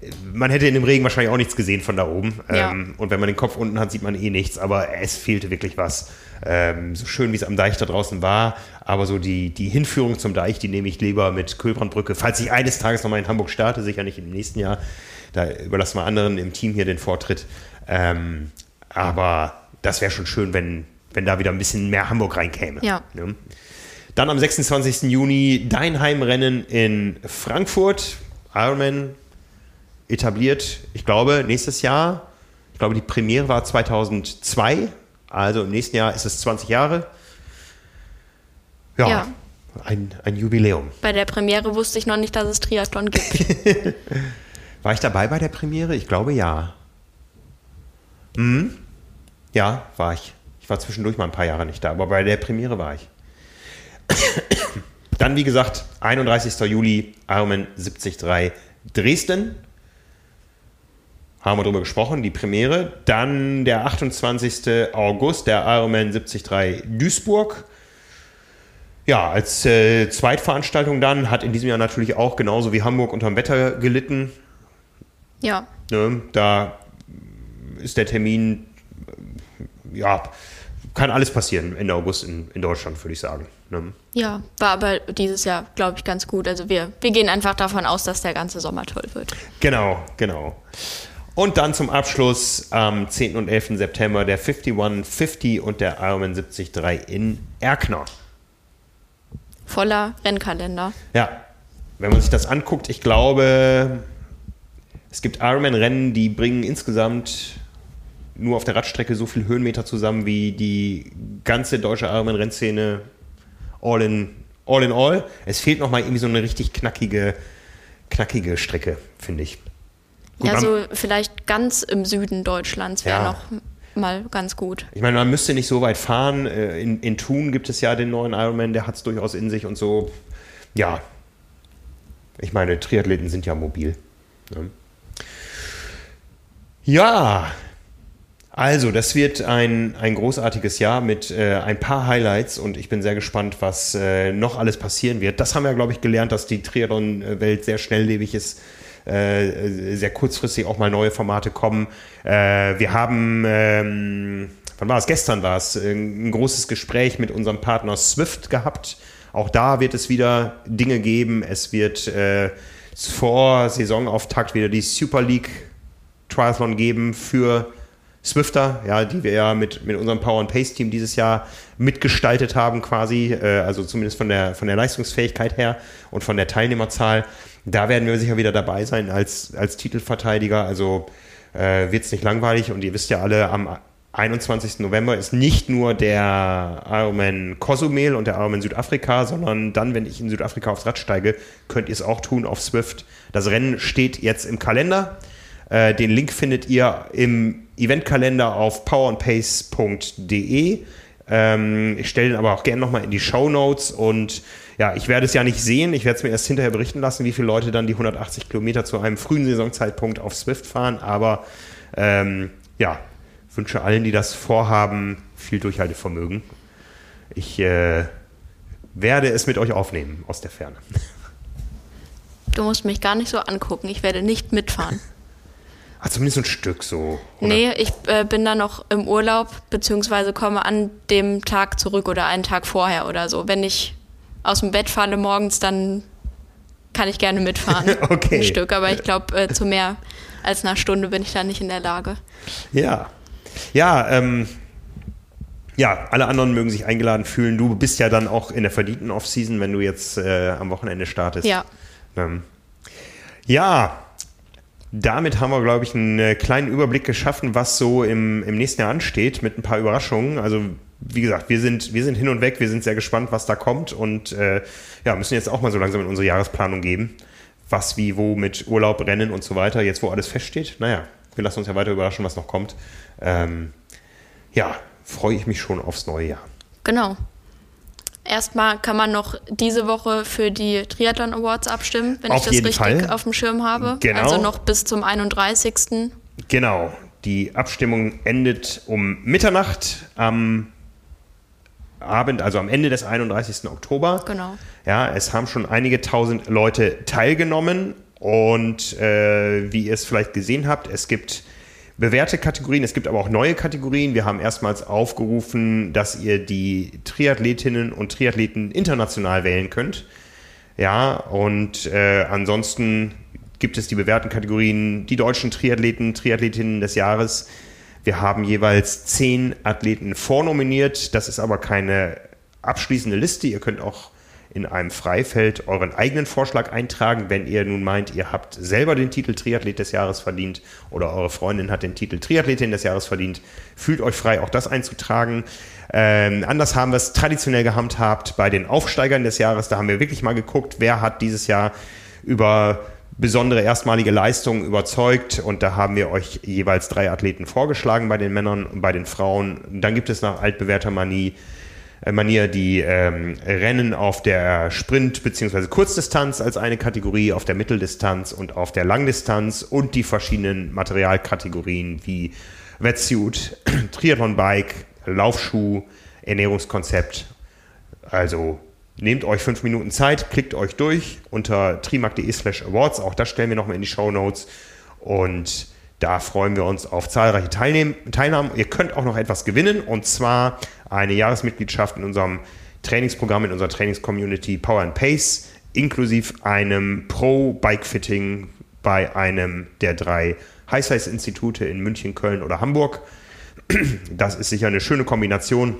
äh, man hätte in dem Regen wahrscheinlich auch nichts gesehen von da oben. Ja. Ähm, und wenn man den Kopf unten hat, sieht man eh nichts. Aber es fehlte wirklich was. Ähm, so schön, wie es am Deich da draußen war. Aber so die, die Hinführung zum Deich, die nehme ich lieber mit Kulbrandbrücke. Falls ich eines Tages nochmal in Hamburg starte, sicher nicht im nächsten Jahr. Da überlassen wir anderen im Team hier den Vortritt. Ähm, aber das wäre schon schön, wenn, wenn da wieder ein bisschen mehr Hamburg reinkäme. Ja. Ne? Dann am 26. Juni dein Heimrennen in Frankfurt. Ironman etabliert, ich glaube, nächstes Jahr. Ich glaube, die Premiere war 2002. Also im nächsten Jahr ist es 20 Jahre. Ja, Ja. Ein, ein Jubiläum. Bei der Premiere wusste ich noch nicht, dass es Triathlon gibt. War ich dabei bei der Premiere? Ich glaube ja. Hm? Ja, war ich. Ich war zwischendurch mal ein paar Jahre nicht da, aber bei der Premiere war ich. Dann, wie gesagt, 31. Juli, Ironman 73 Dresden. Haben wir drüber gesprochen, die Premiere. Dann der 28. August, der Ironman 73 Duisburg. Ja, als äh, Zweitveranstaltung dann hat in diesem Jahr natürlich auch genauso wie Hamburg unterm Wetter gelitten. ja. Ne? Da ist der Termin, äh, ja, kann alles passieren Ende August in, in Deutschland, würde ich sagen. Ne? Ja, war aber dieses Jahr, glaube ich, ganz gut. Also wir, wir gehen einfach davon aus, dass der ganze Sommer toll wird. Genau, genau. Und dann zum Abschluss am 10. und 11. September der 5150 und der Ironman 73 in Erkner. Voller Rennkalender. Ja, wenn man sich das anguckt, ich glaube, es gibt Ironman-Rennen, die bringen insgesamt nur auf der Radstrecke so viel Höhenmeter zusammen wie die ganze deutsche Ironman-Rennszene all in, all in all. Es fehlt noch mal irgendwie so eine richtig knackige, knackige Strecke, finde ich. Gut, ja, so vielleicht ganz im Süden Deutschlands wäre Ja. noch mal ganz gut. Ich meine, man müsste nicht so weit fahren. Äh, In, in Thun gibt es ja den neuen Ironman, der hat es durchaus in sich und so. Ja. Ich meine, Triathleten sind ja mobil. Ne? Ja. Also, das wird ein, ein großartiges Jahr mit äh, ein paar Highlights und ich bin sehr gespannt, was äh, noch alles passieren wird. Das haben wir, glaube ich, gelernt, dass die Triathlon-Welt sehr schnelllebig ist äh, sehr kurzfristig auch mal neue Formate kommen. Äh, wir haben, ähm, wann war es? Gestern war es, äh, ein großes Gespräch mit unserem Partner Swift gehabt. Auch da wird es wieder Dinge geben. Es wird äh, vor Saisonauftakt wieder die Super League Triathlon geben für Swifter, ja, die wir ja mit, mit unserem Power and Pace Team dieses Jahr mitgestaltet haben, quasi, äh, also zumindest von der, von der Leistungsfähigkeit her und von der Teilnehmerzahl. Da werden wir sicher wieder dabei sein als, als Titelverteidiger. Also äh, wird es nicht langweilig und ihr wisst ja alle, am 21. November ist nicht nur der Ironman Cozumel und der Ironman Südafrika, sondern dann, wenn ich in Südafrika aufs Rad steige, könnt ihr es auch tun auf Swift. Das Rennen steht jetzt im Kalender. Äh, den Link findet ihr im Eventkalender auf powerandpace.de. Ähm, ich stelle den aber auch gerne nochmal in die Show Notes und ja, ich werde es ja nicht sehen. Ich werde es mir erst hinterher berichten lassen, wie viele Leute dann die 180 Kilometer zu einem frühen Saisonzeitpunkt auf Swift fahren. Aber ähm, ja, wünsche allen, die das vorhaben, viel Durchhaltevermögen. Ich äh, werde es mit euch aufnehmen aus der Ferne. Du musst mich gar nicht so angucken. Ich werde nicht mitfahren. Ah, zumindest so ein Stück so. oder? Nee, ich äh, bin da noch im Urlaub, beziehungsweise komme an dem Tag zurück oder einen Tag vorher oder so. Wenn ich aus dem Bett falle morgens, dann kann ich gerne mitfahren. Okay. Ein Stück, aber ich glaube, äh, zu mehr als einer Stunde bin ich da nicht in der Lage. Ja. Ja, ähm, ja, alle anderen mögen sich eingeladen fühlen. Du bist ja dann auch in der verdienten Offseason, wenn du jetzt äh, am Wochenende startest. Ja. Ähm, ja, damit haben wir, glaube ich, einen äh, kleinen Überblick geschaffen, was so im, im nächsten Jahr ansteht, mit ein paar Überraschungen. Also, wie gesagt, wir sind, wir sind hin und weg, wir sind sehr gespannt, was da kommt und äh, ja, müssen jetzt auch mal so langsam in unsere Jahresplanung geben. Was, wie, wo mit Urlaub, Rennen und so weiter, jetzt wo alles feststeht. Naja, wir lassen uns ja weiter überraschen, was noch kommt. Ähm, ja, freue ich mich schon aufs neue Jahr. Genau. Erstmal kann man noch diese Woche für die Triathlon Awards abstimmen, wenn Auf ich das richtig Fall. auf dem Schirm habe. Genau. Also noch bis zum 31. Genau. Die Abstimmung endet um Mitternacht am Abend, also am Ende des 31. Oktober. Genau. Ja, es haben schon einige tausend Leute teilgenommen und äh, wie ihr es vielleicht gesehen habt, es gibt bewährte Kategorien, es gibt aber auch neue Kategorien. Wir haben erstmals aufgerufen, dass ihr die Triathletinnen und Triathleten international wählen könnt. Ja, und äh, ansonsten gibt es die bewährten Kategorien, die deutschen Triathleten, Triathletinnen des Jahres. Wir haben jeweils zehn Athleten vornominiert. Das ist aber keine abschließende Liste. Ihr könnt auch in einem Freifeld euren eigenen Vorschlag eintragen, wenn ihr nun meint, ihr habt selber den Titel Triathlet des Jahres verdient oder eure Freundin hat den Titel Triathletin des Jahres verdient. Fühlt euch frei, auch das einzutragen. Ähm, anders haben wir es traditionell gehandhabt bei den Aufsteigern des Jahres. Da haben wir wirklich mal geguckt, wer hat dieses Jahr über besondere erstmalige Leistungen überzeugt und da haben wir euch jeweils drei Athleten vorgeschlagen bei den Männern und bei den Frauen. Dann gibt es nach altbewährter Manie Manier die ähm, Rennen auf der Sprint- bzw. Kurzdistanz als eine Kategorie, auf der Mitteldistanz und auf der Langdistanz und die verschiedenen Materialkategorien wie Wetsuit, Triathlon-Bike, Laufschuh, Ernährungskonzept. Also nehmt euch fünf Minuten Zeit, klickt euch durch unter trimark.de slash awards. Auch das stellen wir nochmal in die Show Notes. Und da freuen wir uns auf zahlreiche Teilnehm Teilnahmen. Ihr könnt auch noch etwas gewinnen und zwar eine Jahresmitgliedschaft in unserem Trainingsprogramm, in unserer Trainingscommunity Power and Pace, inklusive einem Pro-Bike-Fitting bei einem der drei High-Size-Institute in München, Köln oder Hamburg. Das ist sicher eine schöne Kombination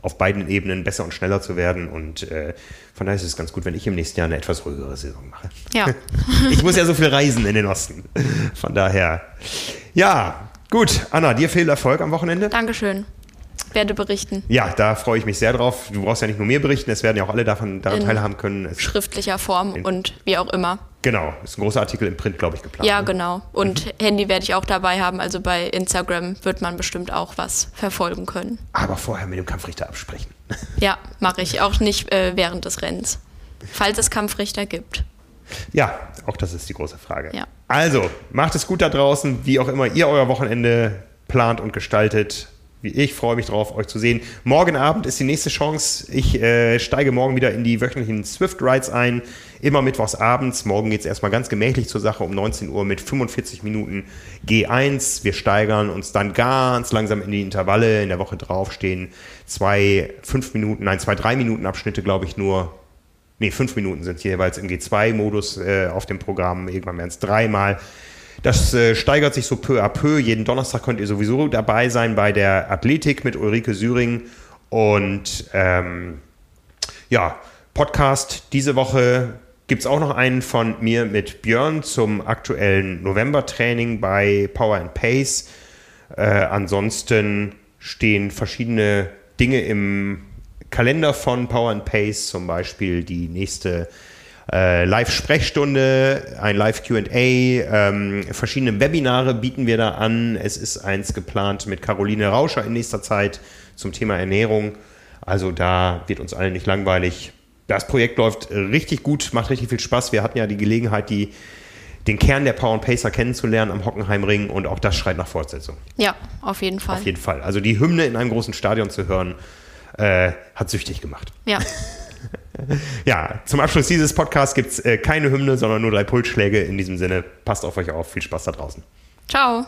auf beiden Ebenen besser und schneller zu werden. Und äh, von daher ist es ganz gut, wenn ich im nächsten Jahr eine etwas ruhigere Saison mache. Ja. ich muss ja so viel reisen in den Osten. Von daher, ja, gut. Anna, dir viel Erfolg am Wochenende. Dankeschön. Werde berichten. Ja, da freue ich mich sehr drauf. Du brauchst ja nicht nur mir berichten, es werden ja auch alle davon daran In teilhaben können. Schriftlicher Form und wie auch immer. Genau, ist ein großer Artikel im Print, glaube ich, geplant. Ja, ne? genau. Und Handy werde ich auch dabei haben. Also bei Instagram wird man bestimmt auch was verfolgen können. Aber vorher mit dem Kampfrichter absprechen. Ja, mache ich auch nicht äh, während des Rennens. Falls es Kampfrichter gibt. Ja, auch das ist die große Frage. Ja. Also, macht es gut da draußen, wie auch immer ihr euer Wochenende plant und gestaltet. Ich freue mich drauf, euch zu sehen. Morgen Abend ist die nächste Chance. Ich äh, steige morgen wieder in die wöchentlichen Swift Rides ein. Immer mittwochs abends. Morgen geht es erstmal ganz gemächlich zur Sache um 19 Uhr mit 45 Minuten G1. Wir steigern uns dann ganz langsam in die Intervalle. In der Woche drauf stehen zwei, fünf Minuten, nein, zwei, drei Minuten Abschnitte, glaube ich, nur Nee, fünf Minuten sind jeweils im G2-Modus äh, auf dem Programm. Irgendwann werden es dreimal. Das äh, steigert sich so peu à peu. Jeden Donnerstag könnt ihr sowieso dabei sein bei der Athletik mit Ulrike Süring. Und ähm, ja, Podcast diese Woche gibt es auch noch einen von mir mit Björn zum aktuellen November-Training bei Power and Pace. Äh, ansonsten stehen verschiedene Dinge im Kalender von Power and Pace, zum Beispiel die nächste äh, Live-Sprechstunde, ein Live-QA, ähm, verschiedene Webinare bieten wir da an. Es ist eins geplant mit Caroline Rauscher in nächster Zeit zum Thema Ernährung. Also da wird uns allen nicht langweilig. Das Projekt läuft richtig gut, macht richtig viel Spaß. Wir hatten ja die Gelegenheit, die, den Kern der Power and Pacer kennenzulernen am Hockenheimring und auch das schreit nach Fortsetzung. Ja, auf jeden Fall. Auf jeden Fall. Also die Hymne in einem großen Stadion zu hören, äh, hat süchtig gemacht. Ja. Ja, zum Abschluss dieses Podcasts gibt es äh, keine Hymne, sondern nur drei Pulsschläge. In diesem Sinne, passt auf euch auf. Viel Spaß da draußen. Ciao.